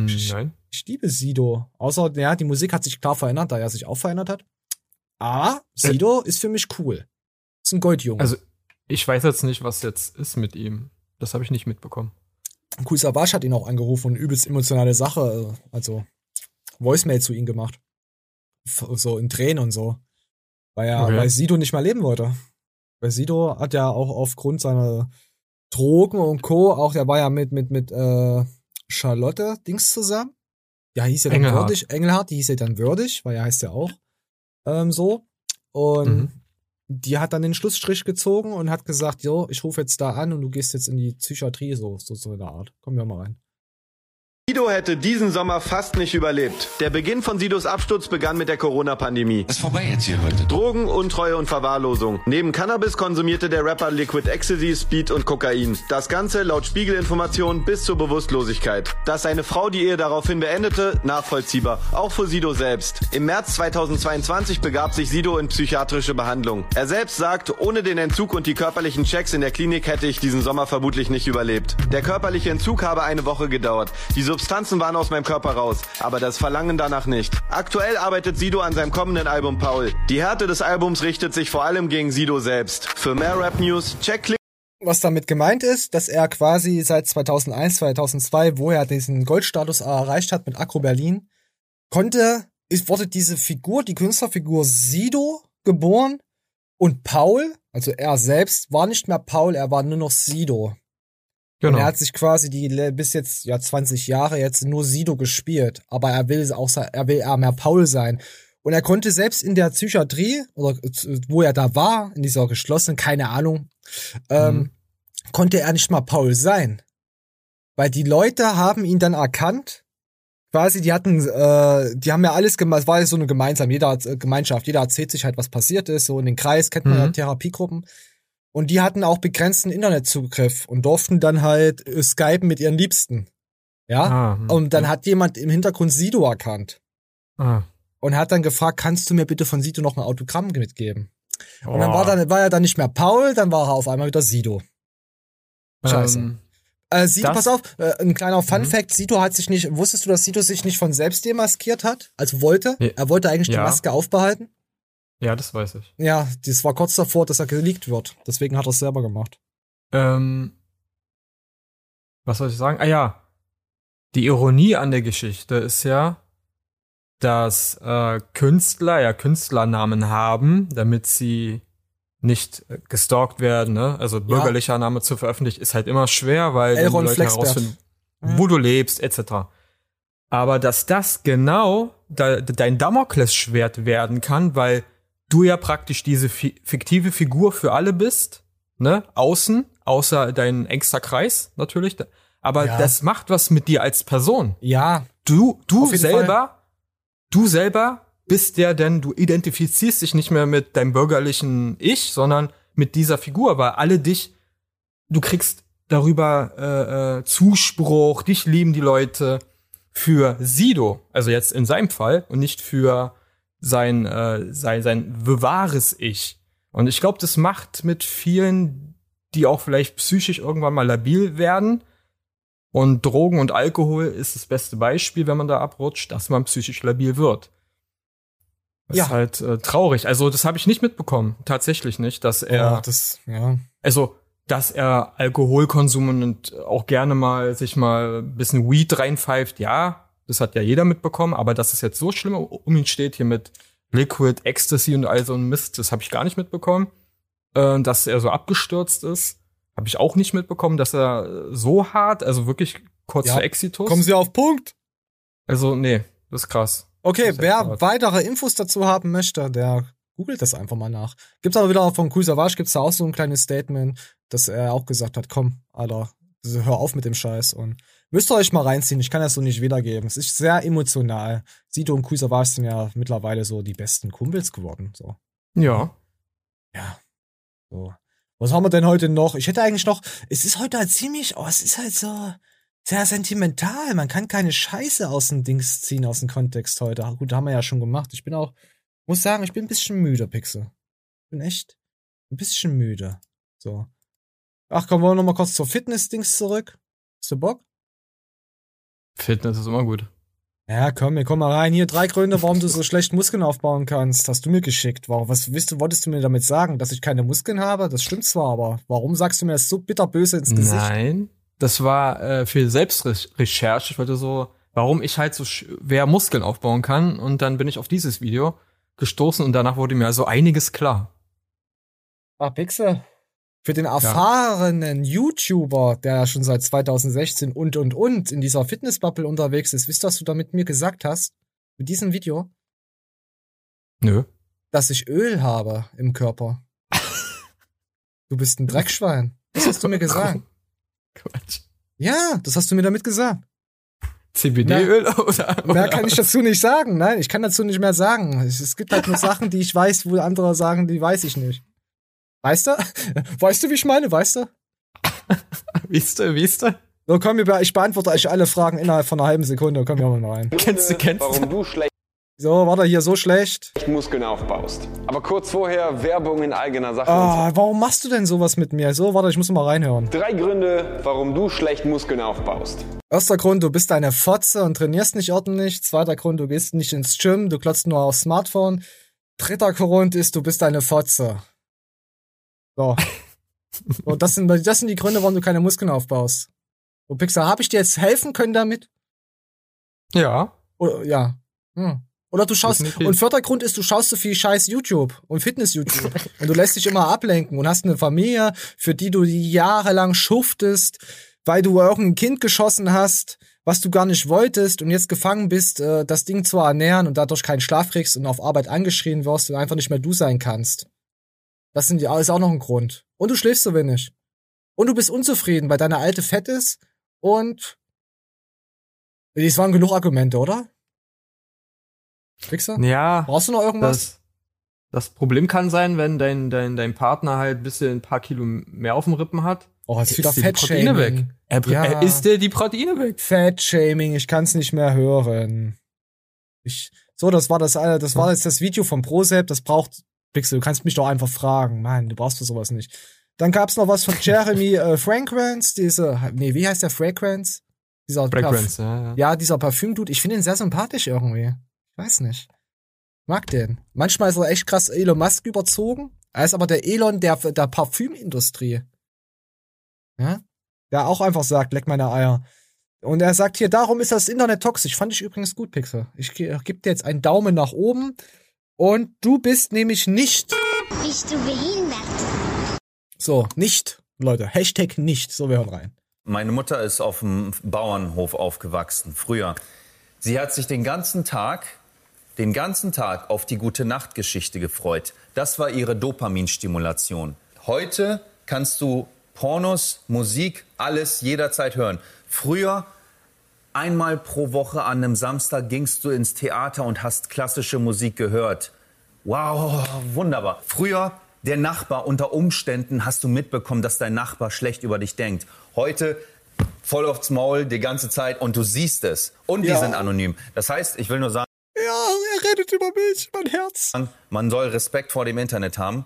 Ich- nein. Ich liebe Sido. Außer, ja, die Musik hat sich klar verändert, da er sich auch verändert hat. Aber Sido ist für mich cool. Ist ein Goldjunge. Also, ich weiß jetzt nicht, was jetzt ist mit ihm. Das habe ich nicht mitbekommen. Cool Savage hat ihn auch angerufen und übelst emotionale Sache, äh, also Voicemail zu ihm gemacht. So in Tränen und so. Weil er, Okay. weil Sido nicht mehr leben wollte. Weil Sido hat ja auch aufgrund seiner Drogen und Co. auch, der war ja mit, mit, mit, äh, Charlotte Dings zusammen. Ja, hieß ja dann Engelhardt. würdig. Engelhardt, die hieß ja dann würdig, weil er heißt ja auch, ähm, so. Und Mhm. die hat dann den Schlussstrich gezogen und hat gesagt, jo, ich rufe jetzt da an und du gehst jetzt in die Psychiatrie, so, so, so eine Art. Kommen wir mal rein. Sido hätte diesen Sommer fast nicht überlebt. Der Beginn von Sidos Absturz begann mit der Corona-Pandemie. ist vorbei jetzt hier heute. Drogen, Untreue und Verwahrlosung. Neben Cannabis konsumierte der Rapper Liquid Ecstasy, Speed und Kokain. Das Ganze laut Spiegelinformationen bis zur Bewusstlosigkeit. Dass seine Frau die Ehe daraufhin beendete, nachvollziehbar. Auch für Sido selbst. Im März 2022 begab sich Sido in psychiatrische Behandlung. Er selbst sagt, ohne den Entzug und die körperlichen Checks in der Klinik hätte ich diesen Sommer vermutlich nicht überlebt. Der körperliche Entzug habe eine Woche gedauert. Die Substanzen waren aus meinem Körper raus, aber das Verlangen danach nicht. Aktuell arbeitet Sido an seinem kommenden Album Paul. Die Härte des Albums richtet sich vor allem gegen Sido selbst. Für mehr Rap News, check Was damit gemeint ist, dass er quasi seit 2001, 2002, wo er diesen Goldstatus erreicht hat mit Akro Berlin, konnte, ist, wurde diese Figur, die Künstlerfigur Sido geboren und Paul, also er selbst, war nicht mehr Paul, er war nur noch Sido. Genau. Und er hat sich quasi die bis jetzt ja 20 Jahre jetzt nur Sido gespielt, aber er will auch er will eher mehr Paul sein. Und er konnte selbst in der Psychiatrie oder äh, wo er da war in dieser geschlossenen, keine Ahnung, ähm, Mhm. konnte er nicht mal Paul sein, weil die Leute haben ihn dann erkannt. Quasi, die hatten, äh, die haben ja alles gemacht, es war ja so eine gemeinsam, jeder hat, äh, Gemeinschaft, jeder erzählt sich halt, was passiert ist, so in den Kreis kennt man ja Mhm. Therapiegruppen. Und die hatten auch begrenzten Internetzugriff und durften dann halt äh, skypen mit ihren Liebsten. Ja? Ah, hm. und dann hat jemand im Hintergrund Sido erkannt Ah. und hat dann gefragt, kannst du mir bitte von Sido noch ein Autogramm mitgeben? Und dann Oh. war, dann war er dann nicht mehr Paul, dann war er auf einmal wieder Sido. Scheiße. Ähm, Äh, Sido, das- pass auf, äh, ein kleiner Fun Mhm. Fact, Sido hat sich nicht, wusstest du, dass Sido sich nicht von selbst demaskiert hat? Also wollte? Ja. Er wollte eigentlich die Ja. Maske aufbehalten? Ja, das weiß ich. Ja, das war kurz davor, dass er geleakt wird. Deswegen hat er es selber gemacht. Ähm, was soll ich sagen? Ah ja, die Ironie an der Geschichte ist ja, dass äh, Künstler ja Künstlernamen haben, damit sie nicht äh, gestalkt werden. Ne? Also bürgerlicher Name zu veröffentlichen ist halt immer schwer, weil die Leute Flexbert. herausfinden, wo du lebst, etc. Aber dass das genau da, dein Damoklesschwert werden kann, weil du ja praktisch diese fi fiktive Figur für alle bist, ne? Außen, außer dein engster Kreis natürlich. Aber Ja. das macht was mit dir als Person. Ja. Du, du selber, du selber bist der, denn du identifizierst dich nicht mehr mit deinem bürgerlichen Ich, sondern mit dieser Figur, weil alle dich, du kriegst darüber äh, äh, Zuspruch, dich lieben die Leute für Sido, also jetzt in seinem Fall und nicht für sein äh, sein sein wahres Ich. Und ich glaube, das macht mit vielen, die auch vielleicht psychisch irgendwann mal labil werden. Und Drogen und Alkohol ist das beste Beispiel, wenn man da abrutscht, dass man psychisch labil wird. Das Ja. ist halt äh, traurig. Also das habe ich nicht mitbekommen, tatsächlich nicht, dass er Ja, das, ja. also, dass er Alkohol konsumiert und auch gerne mal sich mal ein bisschen Weed reinpfeift, ja, das hat ja jeder mitbekommen, aber dass es jetzt so schlimm um ihn steht hier mit Liquid, Ecstasy und all so ein Mist, das habe ich gar nicht mitbekommen. Äh, dass er so abgestürzt ist, habe ich auch nicht mitbekommen, dass er so hart, also wirklich kurz Ja, vor Exitus. Kommen Sie auf Punkt. Also, nee, das ist krass. Okay, ist wer hart. weitere Infos dazu haben möchte, der googelt das einfach mal nach. Gibt's aber wieder von Cool Savage, gibt's da auch so ein kleines Statement, dass er auch gesagt hat, komm, Alter, hör auf mit dem Scheiß und müsst ihr euch mal reinziehen, ich kann das so nicht wiedergeben. Es ist sehr emotional. Sido und Cool Savage sind ja mittlerweile so die besten Kumpels geworden, so. Ja. So. Was haben wir denn heute noch? Ich hätte eigentlich noch, es ist heute halt ziemlich, oh, es ist halt so sehr sentimental. Man kann keine Scheiße aus dem Dings ziehen, aus dem Kontext heute. Gut, haben wir ja schon gemacht. Ich bin auch, muss sagen, ich bin ein bisschen müde, Pixel. Bin echt ein bisschen müde. So. Ach, kommen wir noch mal kurz zur Fitness-Dings zurück. Hast du Bock? Fitness ist immer gut. Ja, komm, wir kommen mal rein. Hier drei Gründe, warum du so (laughs) schlecht Muskeln aufbauen kannst. Hast du mir geschickt. Warum, was willst du, wolltest du mir damit sagen? Dass ich keine Muskeln habe? Das stimmt zwar, aber warum sagst du mir das so bitterböse ins Gesicht? Nein, das war äh, für Selbstrecherche. Ich wollte so, warum ich halt so schwer Muskeln aufbauen kann. Und dann bin ich auf dieses Video gestoßen und danach wurde mir so einiges klar. Ah, Pixel. Für den erfahrenen YouTuber, der ja schon seit 2016 und und und in dieser Fitnessbubble unterwegs ist, wisst ihr, was du da mit mir gesagt hast? Mit diesem Video? Nö. Dass ich Öl habe im Körper. (laughs) Du bist ein Dreckschwein. Das hast du mir gesagt. Quatsch. Ja, das hast du mir damit gesagt. CBD-Öl oder? Mehr kann ich dazu nicht sagen. Nein, ich kann dazu nicht mehr sagen. Es gibt halt nur Sachen, die ich weiß, wo andere sagen, die weiß ich nicht. Weißt du? (laughs) Weißt du, wie ich meine? Weißt du? Weißt du, weißt du? So, komm, ich beantworte euch alle Fragen innerhalb von einer halben Sekunde. Komm, wir mal rein. Kennst du, kennst Warum du schlecht So, warte, hier so schlecht. Muskeln aufbaust. Aber kurz vorher Werbung in eigener Sache. Ah, warum machst du denn sowas mit mir? So, warte, ich muss mal reinhören. Drei Gründe, warum du schlecht Muskeln aufbaust. Erster Grund, du bist eine Fotze und trainierst nicht ordentlich. Zweiter Grund, du gehst nicht ins Gym, du klotzt nur aufs Smartphone. Dritter Grund ist, du bist eine Fotze. So. so das, sind, das sind die Gründe, warum du keine Muskeln aufbaust. So, Pixar, habe ich dir jetzt helfen können damit? Ja. Oder, ja. Hm. Oder du schaust, und Vordergrund ist, du schaust so viel scheiß YouTube und Fitness-YouTube. (laughs) und du lässt dich immer ablenken und hast eine Familie, für die du jahrelang schuftest, weil du irgendein Kind geschossen hast, was du gar nicht wolltest und jetzt gefangen bist, äh, das Ding zu ernähren und dadurch keinen Schlaf kriegst und auf Arbeit angeschrien wirst und einfach nicht mehr du sein kannst. Das sind, ist auch noch ein Grund. Und du schläfst so wenig. Und du bist unzufrieden, weil deine alte fett ist und das waren genug Argumente, oder? Wichser? Ja. Brauchst du noch irgendwas? Das, das Problem kann sein, wenn dein, dein, dein Partner halt ein bisschen ein paar Kilo mehr auf dem Rippen hat. Oh, ist wieder Fettshaming. weg. Er, er isst dir die Proteine weg. Fettshaming, ich kann's nicht mehr hören. Ich, so, das war das, äh, das war jetzt das Video vom Prozep, das braucht, Pixel, du kannst mich doch einfach fragen. Mann, du brauchst für sowas nicht. Dann gab's noch was von Jeremy äh, Fragrance, diese, nee, wie heißt der Fragrance? Dieser Fragrance, ja, ja. Ja, dieser Parfüm-Dude, ich finde ihn sehr sympathisch irgendwie. Ich weiß nicht. Mag den. Manchmal ist er echt krass Elon Musk überzogen. Er ist aber der Elon der, der Parfümindustrie. Ja? Der auch einfach sagt, leck meine Eier. Und er sagt hier, darum ist das Internet toxisch. Fand ich übrigens gut, Pixel. Ich ge- geb dir jetzt einen Daumen nach oben. Und du bist nämlich nicht. Bist du behindert? So, nicht, Leute. Hashtag nicht. So, wir hören rein. Meine Mutter ist auf dem Bauernhof aufgewachsen, früher. Sie hat sich den ganzen Tag, den ganzen Tag auf die gute Nachtgeschichte gefreut. Das war ihre Dopaminstimulation. Heute kannst du Pornos, Musik, alles jederzeit hören. Früher einmal pro Woche an einem Samstag gingst du ins Theater und hast klassische Musik gehört. Wow, wunderbar. Früher der Nachbar unter Umständen hast du mitbekommen, dass dein Nachbar schlecht über dich denkt. Heute voll aufs Maul die ganze Zeit und du siehst es. Und die Ja. sind anonym. Das heißt, ich will nur sagen, Ja, er redet über mich, mein Herz. man soll Respekt vor dem Internet haben.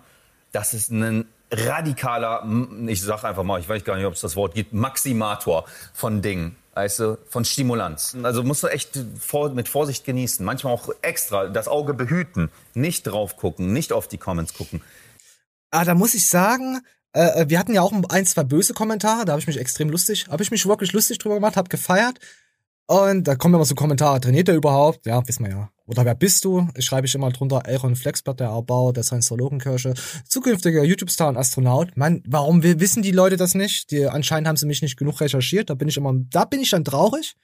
Das ist ein radikaler, ich sag einfach mal, ich weiß gar nicht, ob es das Wort gibt, Maximator von Dingen. Weißt du, von Stimulanz. Also musst du echt vor, mit Vorsicht genießen. Manchmal auch extra das Auge behüten. Nicht drauf gucken, nicht auf die Comments gucken. Ah, da muss ich sagen, äh, äh, wir hatten ja auch ein, zwei böse Kommentare, da habe ich mich extrem lustig, habe ich mich wirklich lustig drüber gemacht, habe gefeiert. Und da kommen immer so Kommentare, trainiert er überhaupt? Ja, wissen wir ja. Oder wer bist du? Ich schreibe ich immer drunter, Aaron Flexbert, der Erbauer der Science-Theologenkirche, zukünftiger YouTube-Star und Astronaut. Mann, warum wi- wissen die Leute das nicht? Die, anscheinend haben sie mich nicht genug recherchiert, da bin ich immer, da bin ich dann traurig.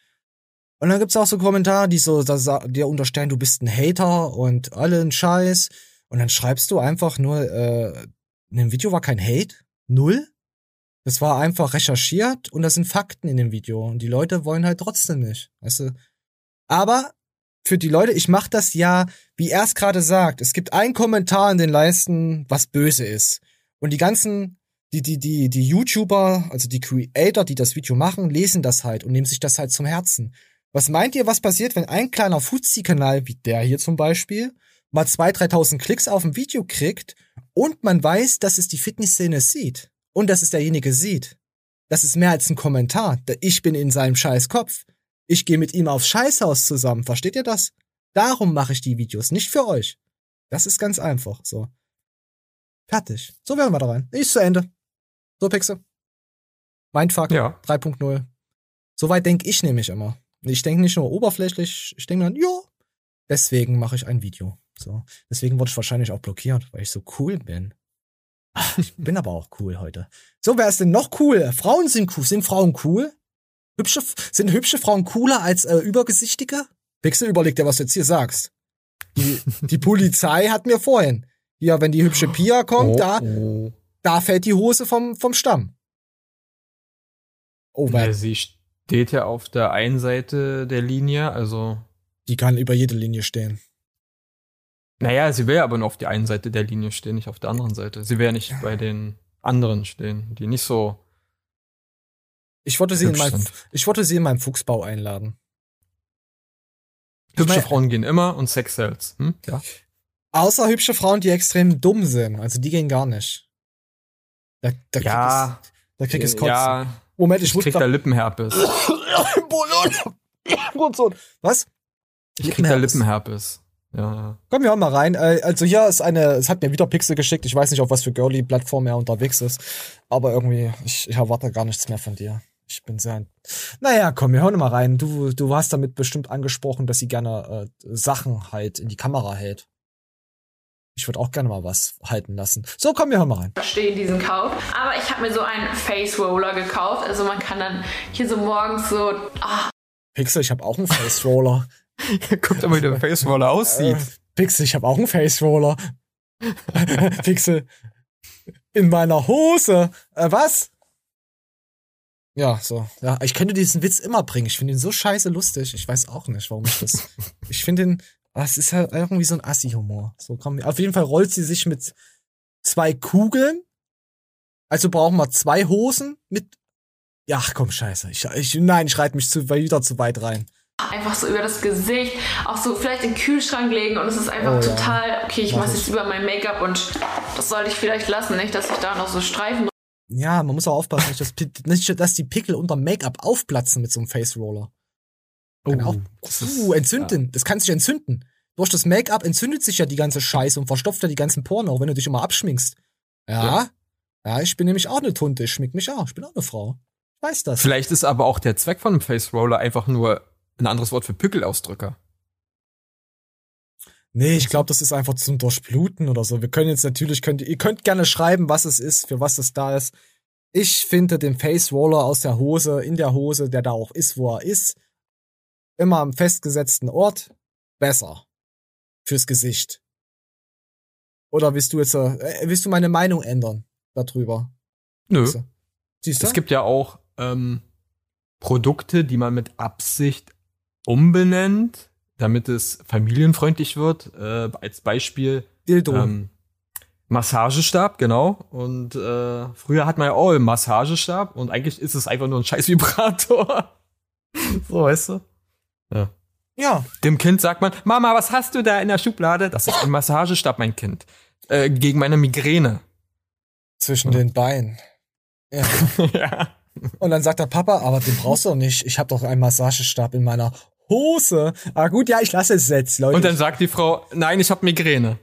Und dann gibt's auch so Kommentare, die so, dir unterstellen, du bist ein Hater und allen Scheiß. Und dann schreibst du einfach nur, äh, in dem Video war kein Hate, null. Das war einfach recherchiert und das sind Fakten in dem Video. Und die Leute wollen halt trotzdem nicht. Weißt du? Aber für die Leute, ich mach das ja, wie er es gerade sagt. Es gibt einen Kommentar in den Leisten, was böse ist. Und die ganzen, die, die, die, die YouTuber, also die Creator, die das Video machen, lesen das halt und nehmen sich das halt zum Herzen. Was meint ihr, was passiert, wenn ein kleiner Fuzzi-Kanal wie der hier zum Beispiel mal 2.000, 3.000 Klicks auf ein Video kriegt und man weiß, dass es die Fitnessszene sieht und dass es derjenige sieht? Das ist mehr als ein Kommentar. Ich bin in seinem scheiß Kopf. Ich gehe mit ihm aufs Scheißhaus zusammen. Versteht ihr das? Darum mache ich die Videos, nicht für euch. Das ist ganz einfach, so. Fertig. So werden wir da rein. Ist zu Ende. So, Pixel. Mindfuck Ja. 3.0. Soweit denke ich nämlich immer. Ich denke nicht nur oberflächlich, ich denke dann, ja, deswegen mache ich ein Video. So. Deswegen wurde ich wahrscheinlich auch blockiert, weil ich so cool bin. Ich bin aber auch cool heute. So, wer ist denn noch cool? Frauen sind cool. Sind Frauen cool? Hübsche, sind hübsche Frauen cooler als äh, übergesichtige? Pixel, überleg dir, was du jetzt hier sagst. Die, die Polizei hat mir vorhin. Ja, wenn die hübsche Pia kommt, Oh, da, da fällt die Hose vom, vom Stamm. Oh, Ja, weil sie steht ja auf der einen Seite der Linie, also. die kann über jede Linie stehen. Naja, sie will ja aber nur auf der einen Seite der Linie stehen, nicht auf der anderen Seite. Sie will ja nicht bei den anderen stehen, die nicht so. Ich wollte sie in mein, ich wollte sie in meinen Fuchsbau einladen. Hübsche mein- Frauen gehen immer und Sex sells. Hm? Ja. Außer hübsche Frauen, die extrem dumm sind. Also die gehen gar nicht. Da, da krieg Ja. ich, da krieg ich's kotzen. Ja. Moment, ich ich muss krieg da Lippenherpes. (coughs) (coughs) Was? Ich krieg da Lippenherpes. Ja, ja. Komm, wir hören mal rein. Äh, Also hier ist eine, es hat mir wieder Pixel geschickt. Ich weiß nicht, auf was für Girly-Plattform er unterwegs ist. Aber irgendwie, ich, ich erwarte gar nichts mehr von dir. Ich bin sehr. Naja, komm, wir hören mal rein. Du, du hast damit bestimmt angesprochen, dass sie gerne äh, Sachen halt in die Kamera hält. Ich würde auch gerne mal was halten lassen. So, komm, wir hören mal rein. verstehe diesen Kauf. Aber ich habe mir so einen Face Roller gekauft. Also man kann dann hier so morgens so. Ah, Pixel, ich habe auch einen Face Roller. (laughs) Guckt mal, wie der Face Roller aussieht. Äh, Pixel, ich habe auch einen Face Roller. (laughs) Pixel, in meiner Hose. Äh, was? Ja, so. Ja, ich könnte diesen Witz immer bringen. Ich finde ihn so scheiße lustig. Ich weiß auch nicht, warum ich das. (laughs) ich finde ihn. ah, Es ist halt irgendwie so ein Assi-Humor. So komm, auf jeden Fall rollt sie sich mit zwei Kugeln. Also brauchen wir zwei Hosen mit. Ja, komm, scheiße. Ich, ich, nein, ich reite mich zu, wieder zu weit rein. einfach so über das Gesicht, auch so vielleicht in den Kühlschrank legen und es ist einfach Oh ja. total, okay, ich Mach mache es ich. jetzt über mein Make-up und das sollte ich vielleicht lassen, nicht, dass ich da noch so Streifen Ja, man muss auch aufpassen, nicht, dass, (laughs) nicht, dass die Pickel unter Make-up aufplatzen mit so einem Face Roller. Kann Oh, auch, uh, entzünden. Das kann sich entzünden. Durch das Make-up entzündet sich ja die ganze Scheiße und verstopft ja die ganzen Poren, auch wenn du dich immer abschminkst. Ja. Ja. Ja, ich bin nämlich auch eine Tunte. Ich schmink mich auch. Ich bin auch eine Frau. Ich weiß das. Vielleicht ist aber auch der Zweck von einem Face Roller einfach nur ein anderes Wort für Pückelausdrücker. Nee, ich glaube, das ist einfach zum Durchbluten oder so. Wir können jetzt natürlich, könnt, ihr könnt gerne schreiben, was es ist, für was es da ist. Ich finde den Face Roller aus der Hose, in der Hose, der da auch ist, wo er ist, immer am festgesetzten Ort, besser. Fürs Gesicht. Oder willst du jetzt, äh, willst du meine Meinung ändern darüber? Nö. So. Siehst du? Es gibt ja auch ähm, Produkte, die man mit Absicht umbenennt, damit es familienfreundlich wird. Äh, als Beispiel Dildo. Ähm, Massagestab, genau. Und äh, früher hat man ja auch einen Massagestab und eigentlich ist es einfach nur ein scheiß Vibrator. (laughs) so, weißt du? Ja. Ja. Dem Kind sagt man, Mama, was hast du da in der Schublade? Das ist ein Massagestab, mein Kind. Äh, gegen meine Migräne. Zwischen den Beinen. Ja. (laughs) ja. Und dann sagt der Papa, aber den brauchst du doch nicht. Ich habe doch einen Massagestab in meiner Hose. Ah gut, ja, ich lasse es jetzt, Leute. Und dann sagt die Frau, nein, ich habe Migräne.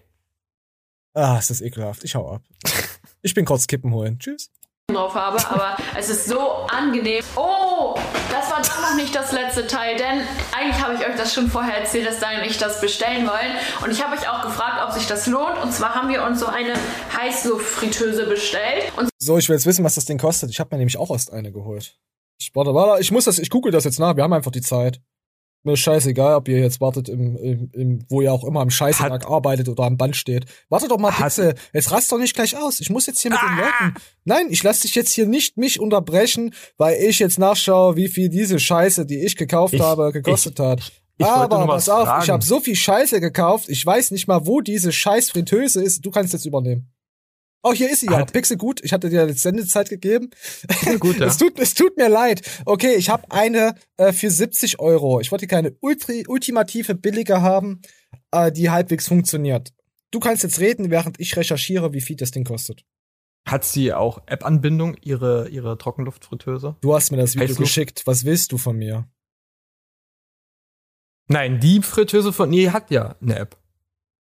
Ah, ist das ekelhaft. Ich hau ab. (laughs) Ich bin kurz Kippen holen. Tschüss. drauf habe, aber es ist so angenehm. Oh, das war doch noch nicht das letzte Teil, denn eigentlich habe ich euch das schon vorher erzählt, dass Daniel und ich das bestellen wollen. Und ich habe euch auch gefragt, ob sich das lohnt. Und zwar haben wir uns so eine Heißluftfritteuse bestellt. Und So, ich will jetzt wissen, was das Ding kostet. Ich habe mir nämlich auch erst eine geholt. Ich warte, warte, ich muss das, ich google das jetzt nach. Wir haben einfach die Zeit. Mir ist scheißegal, ob ihr jetzt wartet, im, im, im, wo ihr auch immer im Scheißtag arbeitet oder am Band steht. Wartet doch mal, Pixel. Jetzt rast doch nicht gleich aus. Ich muss jetzt hier mit den Leuten. Nein, ich lasse dich jetzt hier nicht mich unterbrechen, weil ich jetzt nachschaue, wie viel diese Scheiße, die ich gekauft Ich- habe, gekostet hat. ich Aber pass auf, ich fragen. habe so viel Scheiße gekauft. Ich weiß nicht mal, wo diese scheiß Fritteuse ist. Du kannst jetzt übernehmen. Oh, hier ist sie ja. Pixel gut. Ich hatte dir jetzt Sendezeit gegeben. Gut, ja. (laughs) es, tut, es tut mir leid. Okay, ich habe eine äh, für 70 Euro. Ich wollte keine ultri, ultimative billige haben, äh, die halbwegs funktioniert. Du kannst jetzt reden, während ich recherchiere, wie viel das Ding kostet. Hat sie auch App-Anbindung, ihre, ihre Trockenluftfritteuse? Du hast mir das Video Heißluft? geschickt. Was willst du von mir? Nein, die Fritteuse von nee, hat ja eine App.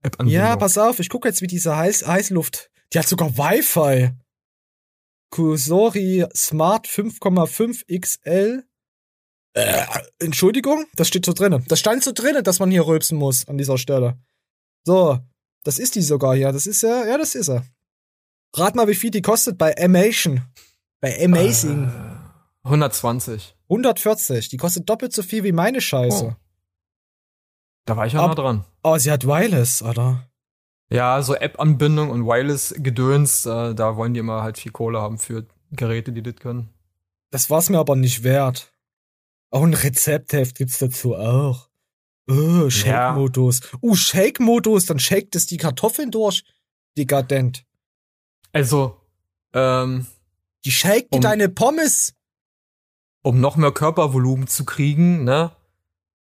App-Anbindung. Ja, pass auf, ich gucke jetzt, wie diese Heiß Heißluft. Die hat sogar Wi-Fi. Kusori Smart 5,5 XL. Äh, Entschuldigung, das steht so drinnen. Das stand so drinnen, dass man hier rülpsen muss an dieser Stelle. So, das ist die sogar hier. Das ist ja, ja, das ist er. Rat mal, wie viel die kostet bei Amation. Bei Amazing. 120. 140. Die kostet doppelt so viel wie meine Scheiße. Oh. Da war ich ja nah dran. Oh, sie hat Wireless, oder? Ja, so App-Anbindung und Wireless-Gedöns, äh, da wollen die immer halt viel Kohle haben für Geräte, die das können. Das war's mir aber nicht wert. Auch ein Rezeptheft gibt's dazu auch. Oh, Shake-Modus. Uh, Shake-Modus, dann shakt es die Kartoffeln durch. Dekadent. Also, ähm, Die shake Um- deine Pommes. um noch mehr Körpervolumen zu kriegen, ne,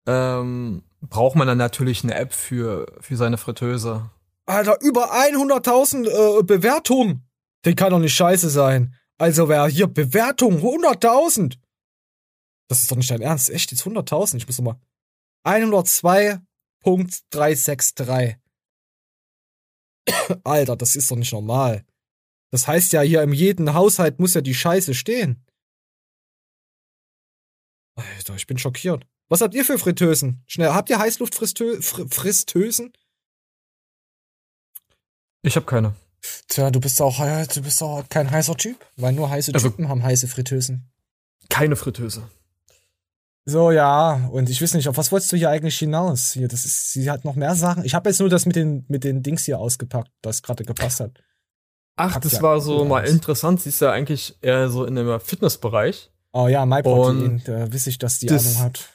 ähm, braucht man dann natürlich eine App für, für seine Fritteuse. Alter, über 100.000 äh, Bewertungen. Den kann doch nicht scheiße sein. Also wer hier Bewertung 100.000. Das ist doch nicht dein Ernst. Echt jetzt 100.000? Ich muss noch mal 102.363. (coughs) Alter, das ist doch nicht normal. Das heißt ja hier in jedem Haushalt muss ja die Scheiße stehen. Alter, ich bin schockiert. Was habt ihr für Fritteusen? Schnell, habt ihr Heißluftfristösen? Ich habe keine. Tja, du bist auch, äh, du bist auch kein heißer Typ, weil nur heiße Also- Typen haben heiße Fritteusen. Keine Fritteuse. So, ja, und ich weiß nicht, auf was wolltest du hier eigentlich hinaus? Hier, das ist, sie hat noch mehr Sachen. Ich habe jetzt nur das mit den, mit den Dings hier ausgepackt, das gerade gepasst hat. Ach, Packt das ja war so mal aus. interessant. Sie ist ja eigentlich eher so in dem Fitnessbereich. Oh ja, MyProtein, da weiß ich, dass die das- Ahnung hat.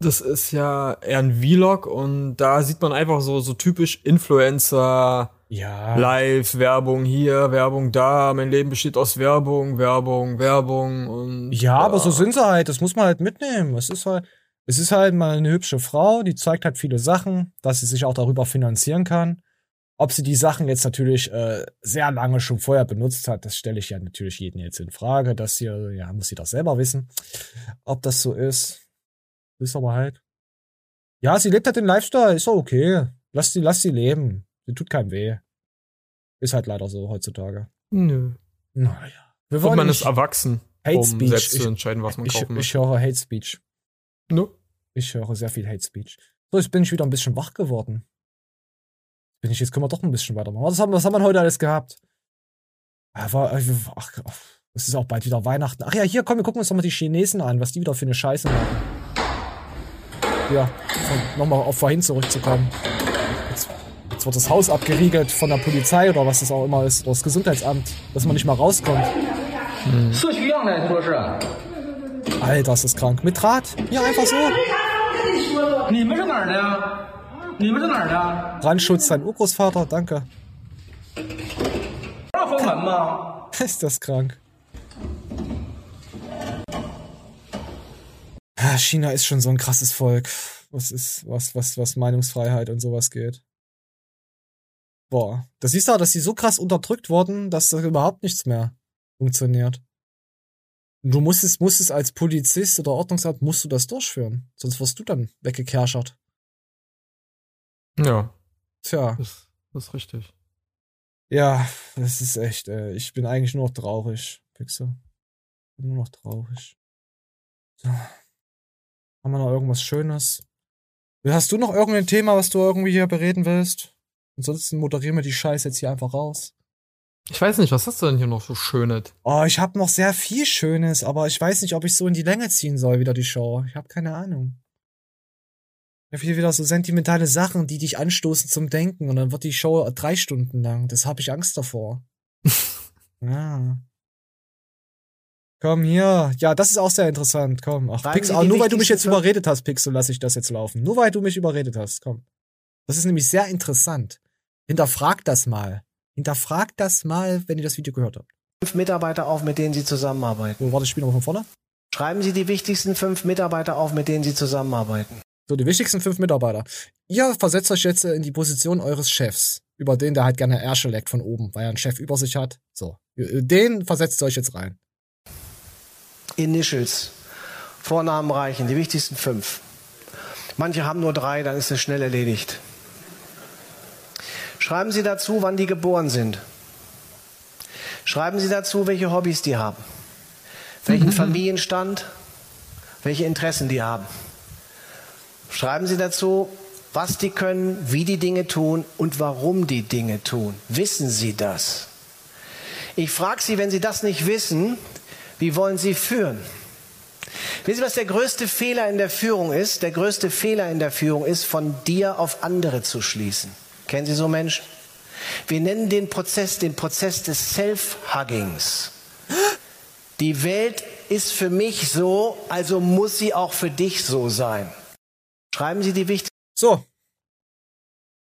Das ist ja eher ein Vlog und da sieht man einfach so, so typisch Influencer, Ja. Live, Werbung hier, Werbung da, mein Leben besteht aus Werbung, Werbung, Werbung und. Ja, aber so sind sie halt, das muss man halt mitnehmen. Es ist halt, es ist halt mal eine hübsche Frau, die zeigt halt viele Sachen, dass sie sich auch darüber finanzieren kann. Ob sie die Sachen jetzt natürlich äh, sehr lange schon vorher benutzt hat, das stelle ich ja natürlich jeden jetzt in Frage. Das hier, ja, muss sie doch selber wissen, ob das so ist. Ist aber halt. Ja, sie lebt halt den Lifestyle, ist doch okay. Lass sie, lass sie leben. Sie tut keinem weh. Ist halt leider so heutzutage. Nö. Naja. Wir Und wollen man ist erwachsen, Hate um Speech. selbst Ich- zu entscheiden, was man ich, kaufen ich möchte. höre Hate Speech. No. Ich höre sehr viel Hate Speech. So, jetzt bin ich wieder ein bisschen wach geworden. Bin ich, jetzt können wir doch ein bisschen weitermachen. Was haben, was haben wir heute alles gehabt? Ah, Ach, ach, es ist auch bald wieder Weihnachten. Ach ja, hier, komm, wir gucken uns doch mal die Chinesen an, was die wieder für eine Scheiße machen. Ja, nochmal auf vorhin zurückzukommen. Jetzt wird das Haus abgeriegelt von der Polizei oder was es auch immer ist, oder das Gesundheitsamt, dass man nicht mal rauskommt. Hm. Alter, ist das krank. Mit Draht? Ja, einfach so. Hm. Brandschutz, dein Urgroßvater, danke. Hm. (laughs) Ist das krank. Ah, China ist schon so ein krasses Volk, was ist, was, was, was Meinungsfreiheit und sowas geht. Boah. Das du auch, dass die so krass unterdrückt wurden, dass da überhaupt nichts mehr funktioniert. Und Du musst es, musst es als Polizist oder Ordnungsamt musst du das durchführen. Sonst wirst du dann weggekerschert. Ja. Tja. Das, das ist richtig. Ja, das ist echt, äh, ich bin eigentlich nur noch traurig, Pixel. Bin nur noch traurig. So. Haben wir noch irgendwas Schönes? Hast du noch irgendein Thema, was du irgendwie hier bereden willst? Ansonsten moderieren wir die Scheiße jetzt hier einfach raus. Ich weiß nicht, was hast du denn hier noch so Schönes? Oh, ich habe noch sehr viel Schönes, aber ich weiß nicht, ob ich so in die Länge ziehen soll, wieder die Show. Ich habe keine Ahnung. Ich habe hier wieder so sentimentale Sachen, die dich anstoßen zum Denken und dann wird die Show drei Stunden lang. Das habe ich Angst davor. (laughs) ja. Komm hier. Ja, das ist auch sehr interessant. Komm. Ach, Pixel, die nur weil du mich jetzt überredet hast, Pixel, lasse ich das jetzt laufen. Nur weil du mich überredet hast. Komm. Das ist nämlich sehr interessant. Hinterfragt das mal. Hinterfragt das mal, wenn ihr das Video gehört habt. fünf Mitarbeiter auf, mit denen Sie zusammenarbeiten. So, warte, ich spiele nochmal von vorne. Schreiben Sie die wichtigsten fünf Mitarbeiter auf, mit denen Sie zusammenarbeiten. So, die wichtigsten fünf Mitarbeiter. Ihr versetzt euch jetzt äh, in die Position eures Chefs, über den der halt gerne Ärsche leckt von oben, weil er einen Chef über sich hat. So, äh, den versetzt ihr euch jetzt rein. Initials. Vornamen reichen, die wichtigsten fünf. Manche haben nur drei, dann ist es schnell erledigt. Schreiben Sie dazu, wann die geboren sind. Schreiben Sie dazu, welche Hobbys die haben. Welchen Familienstand, welche Interessen die haben. Schreiben Sie dazu, was die können, wie die Dinge tun und warum die Dinge tun. Wissen Sie das? Ich frage Sie, wenn Sie das nicht wissen, wie wollen Sie führen? Wissen Sie, was der größte Fehler in der Führung ist? Der größte Fehler in der Führung ist, von dir auf andere zu schließen. Kennen Sie so Menschen? Wir nennen den Prozess den Prozess des Self-Huggings. Die Welt ist für mich so, also muss sie auch für dich so sein. Schreiben Sie die wichtigsten. So.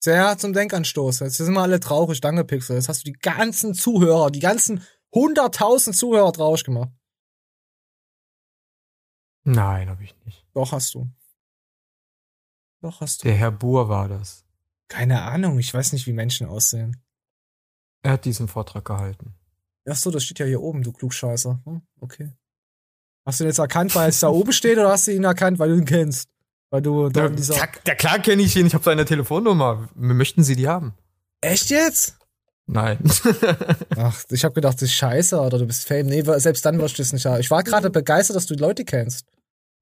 Sehr zum Denkanstoß. Jetzt sind wir alle traurig. Danke, Pixel. Jetzt hast du die ganzen Zuhörer, die ganzen 100.000 Zuhörer traurig gemacht. Nein, habe ich nicht. Doch, hast du. Doch, hast du. Der Herr Buhr war das. Keine Ahnung. Ich weiß nicht, wie Menschen aussehen. Er hat diesen Vortrag gehalten. Ach so, das steht ja hier oben, du Klugscheißer. Hm, okay. Hast du ihn jetzt erkannt, weil es da oben steht, oder hast du ihn erkannt, weil du ihn kennst? Weil du da Der, in dieser. ja, der klar kenne ich ihn, ich habe seine Telefonnummer. Möchten Sie die haben? Echt jetzt? Nein. (laughs) Ach, ich habe gedacht, das ist scheiße oder du bist Fame. Nee, selbst dann wirst du es nicht haben. Ich war gerade begeistert, dass du die Leute kennst.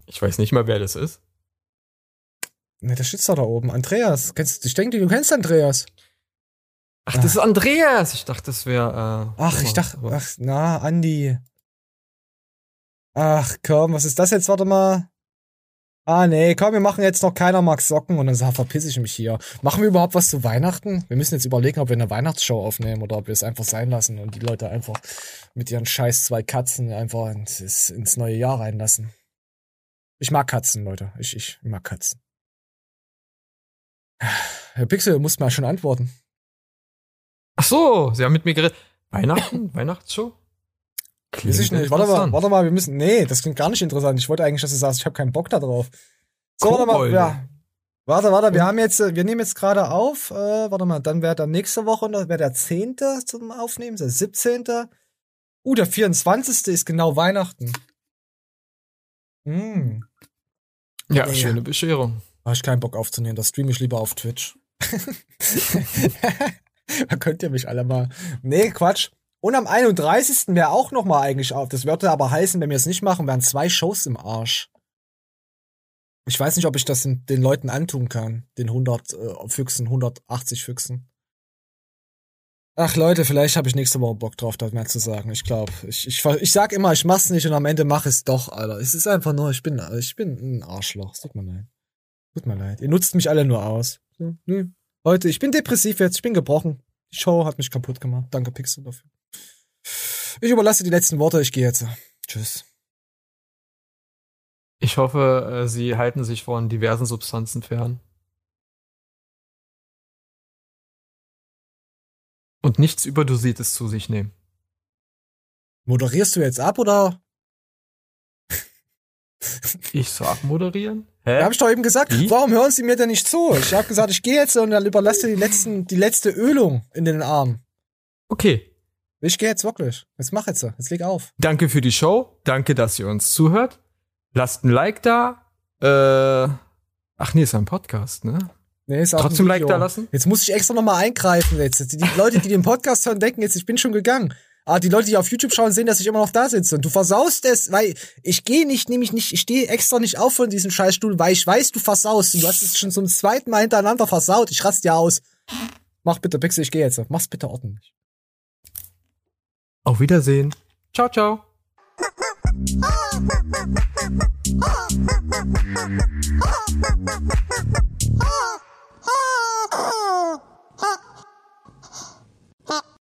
Ich weiß nicht mal, wer das ist. Ne, der steht doch da oben. Andreas. Kennst, ich denke, du kennst Andreas. Ach, das ist Andreas. Ich dachte, das wäre. Äh, Ach, ich dachte, ach, na, Andi. Ach, komm, was ist das jetzt? Warte mal. Ah, nee, komm, wir machen jetzt noch keiner mag Socken und dann sag, verpiss ich mich hier. Machen wir überhaupt was zu Weihnachten? Wir müssen jetzt überlegen, ob wir eine Weihnachtsshow aufnehmen oder ob wir es einfach sein lassen und die Leute einfach mit ihren scheiß zwei Katzen einfach ins, ins neue Jahr reinlassen. Ich mag Katzen, Leute. Ich, ich mag Katzen. Herr Pixel, du musst mal schon antworten. Ach so, Sie haben mit mir geredet. Weihnachten? (laughs) Weihnachtsshow? Weiß ich nicht. Warte mal, warte mal, wir müssen. Nee, das klingt gar nicht interessant. Ich wollte eigentlich, dass du sagst, ich habe keinen Bock da drauf. So, warte mal, ja. Warte, warte, wir haben jetzt, äh, wir nehmen jetzt gerade auf, äh, warte mal, dann wäre dann nächste Woche, wäre der 10. zum Aufnehmen, der 17. Uh, der 24. ist genau Weihnachten. Hm. Ja, Ja. schöne Bescherung. Habe ich keinen Bock aufzunehmen, das streame ich lieber auf Twitch. (laughs) da könnt ihr mich alle mal. Nee, Quatsch. Und am 31. wäre auch noch mal eigentlich auf. Das würde aber heißen, wenn wir es nicht machen, wären zwei Shows im Arsch. Ich weiß nicht, ob ich das den den Leuten antun kann. Den 100 äh, Füchsen, 180 Füchsen. Ach Leute, vielleicht habe ich nächste Woche Bock drauf, da mehr zu sagen. Ich glaube, ich, ich, ich sag immer, ich mach's nicht und am Ende mach es doch, Alter. Es ist einfach nur, ich bin, ich bin ein Arschloch. Tut mir leid. Tut mir leid. Ihr nutzt mich alle nur aus. So, nö. Leute, ich bin depressiv jetzt, ich bin gebrochen. Die Show hat mich kaputt gemacht. Danke, Pixel, dafür. Ich überlasse die letzten Worte, ich gehe jetzt. Tschüss. Ich hoffe, äh, Sie halten sich von diversen Substanzen fern. Und nichts Überdosiertes zu sich nehmen. Moderierst du jetzt ab oder? Ich sag moderieren? Ja, hab ich doch eben gesagt, Wie? warum hören Sie mir denn nicht zu? Ich habe gesagt, ich gehe jetzt und dann überlasse die letzten, die letzte Ölung in den Arm. Okay. Ich gehe jetzt wirklich. Jetzt mach jetzt. Jetzt leg auf. Danke für die Show. Danke, dass ihr uns zuhört. Lasst ein Like da. Äh, ach nee, ist ein Podcast, ne? Nee, ist auch Trotzdem ein Like da lassen? Jetzt muss ich extra nochmal eingreifen. Jetzt. Die Leute, die den Podcast hören, denken jetzt, ich bin schon gegangen. Aber die Leute, die auf YouTube schauen, sehen, dass ich immer noch da sitze. Und du versaust es, weil ich gehe nicht, nämlich nicht, ich stehe extra nicht auf von diesem Scheißstuhl, weil ich weiß, du versaust. Und du hast es schon zum zweiten Mal hintereinander versaut. Ich raste ja aus. Mach bitte, Pixel, ich gehe jetzt. Mach's bitte ordentlich. Auf Wiedersehen. Ciao, ciao. (laughs)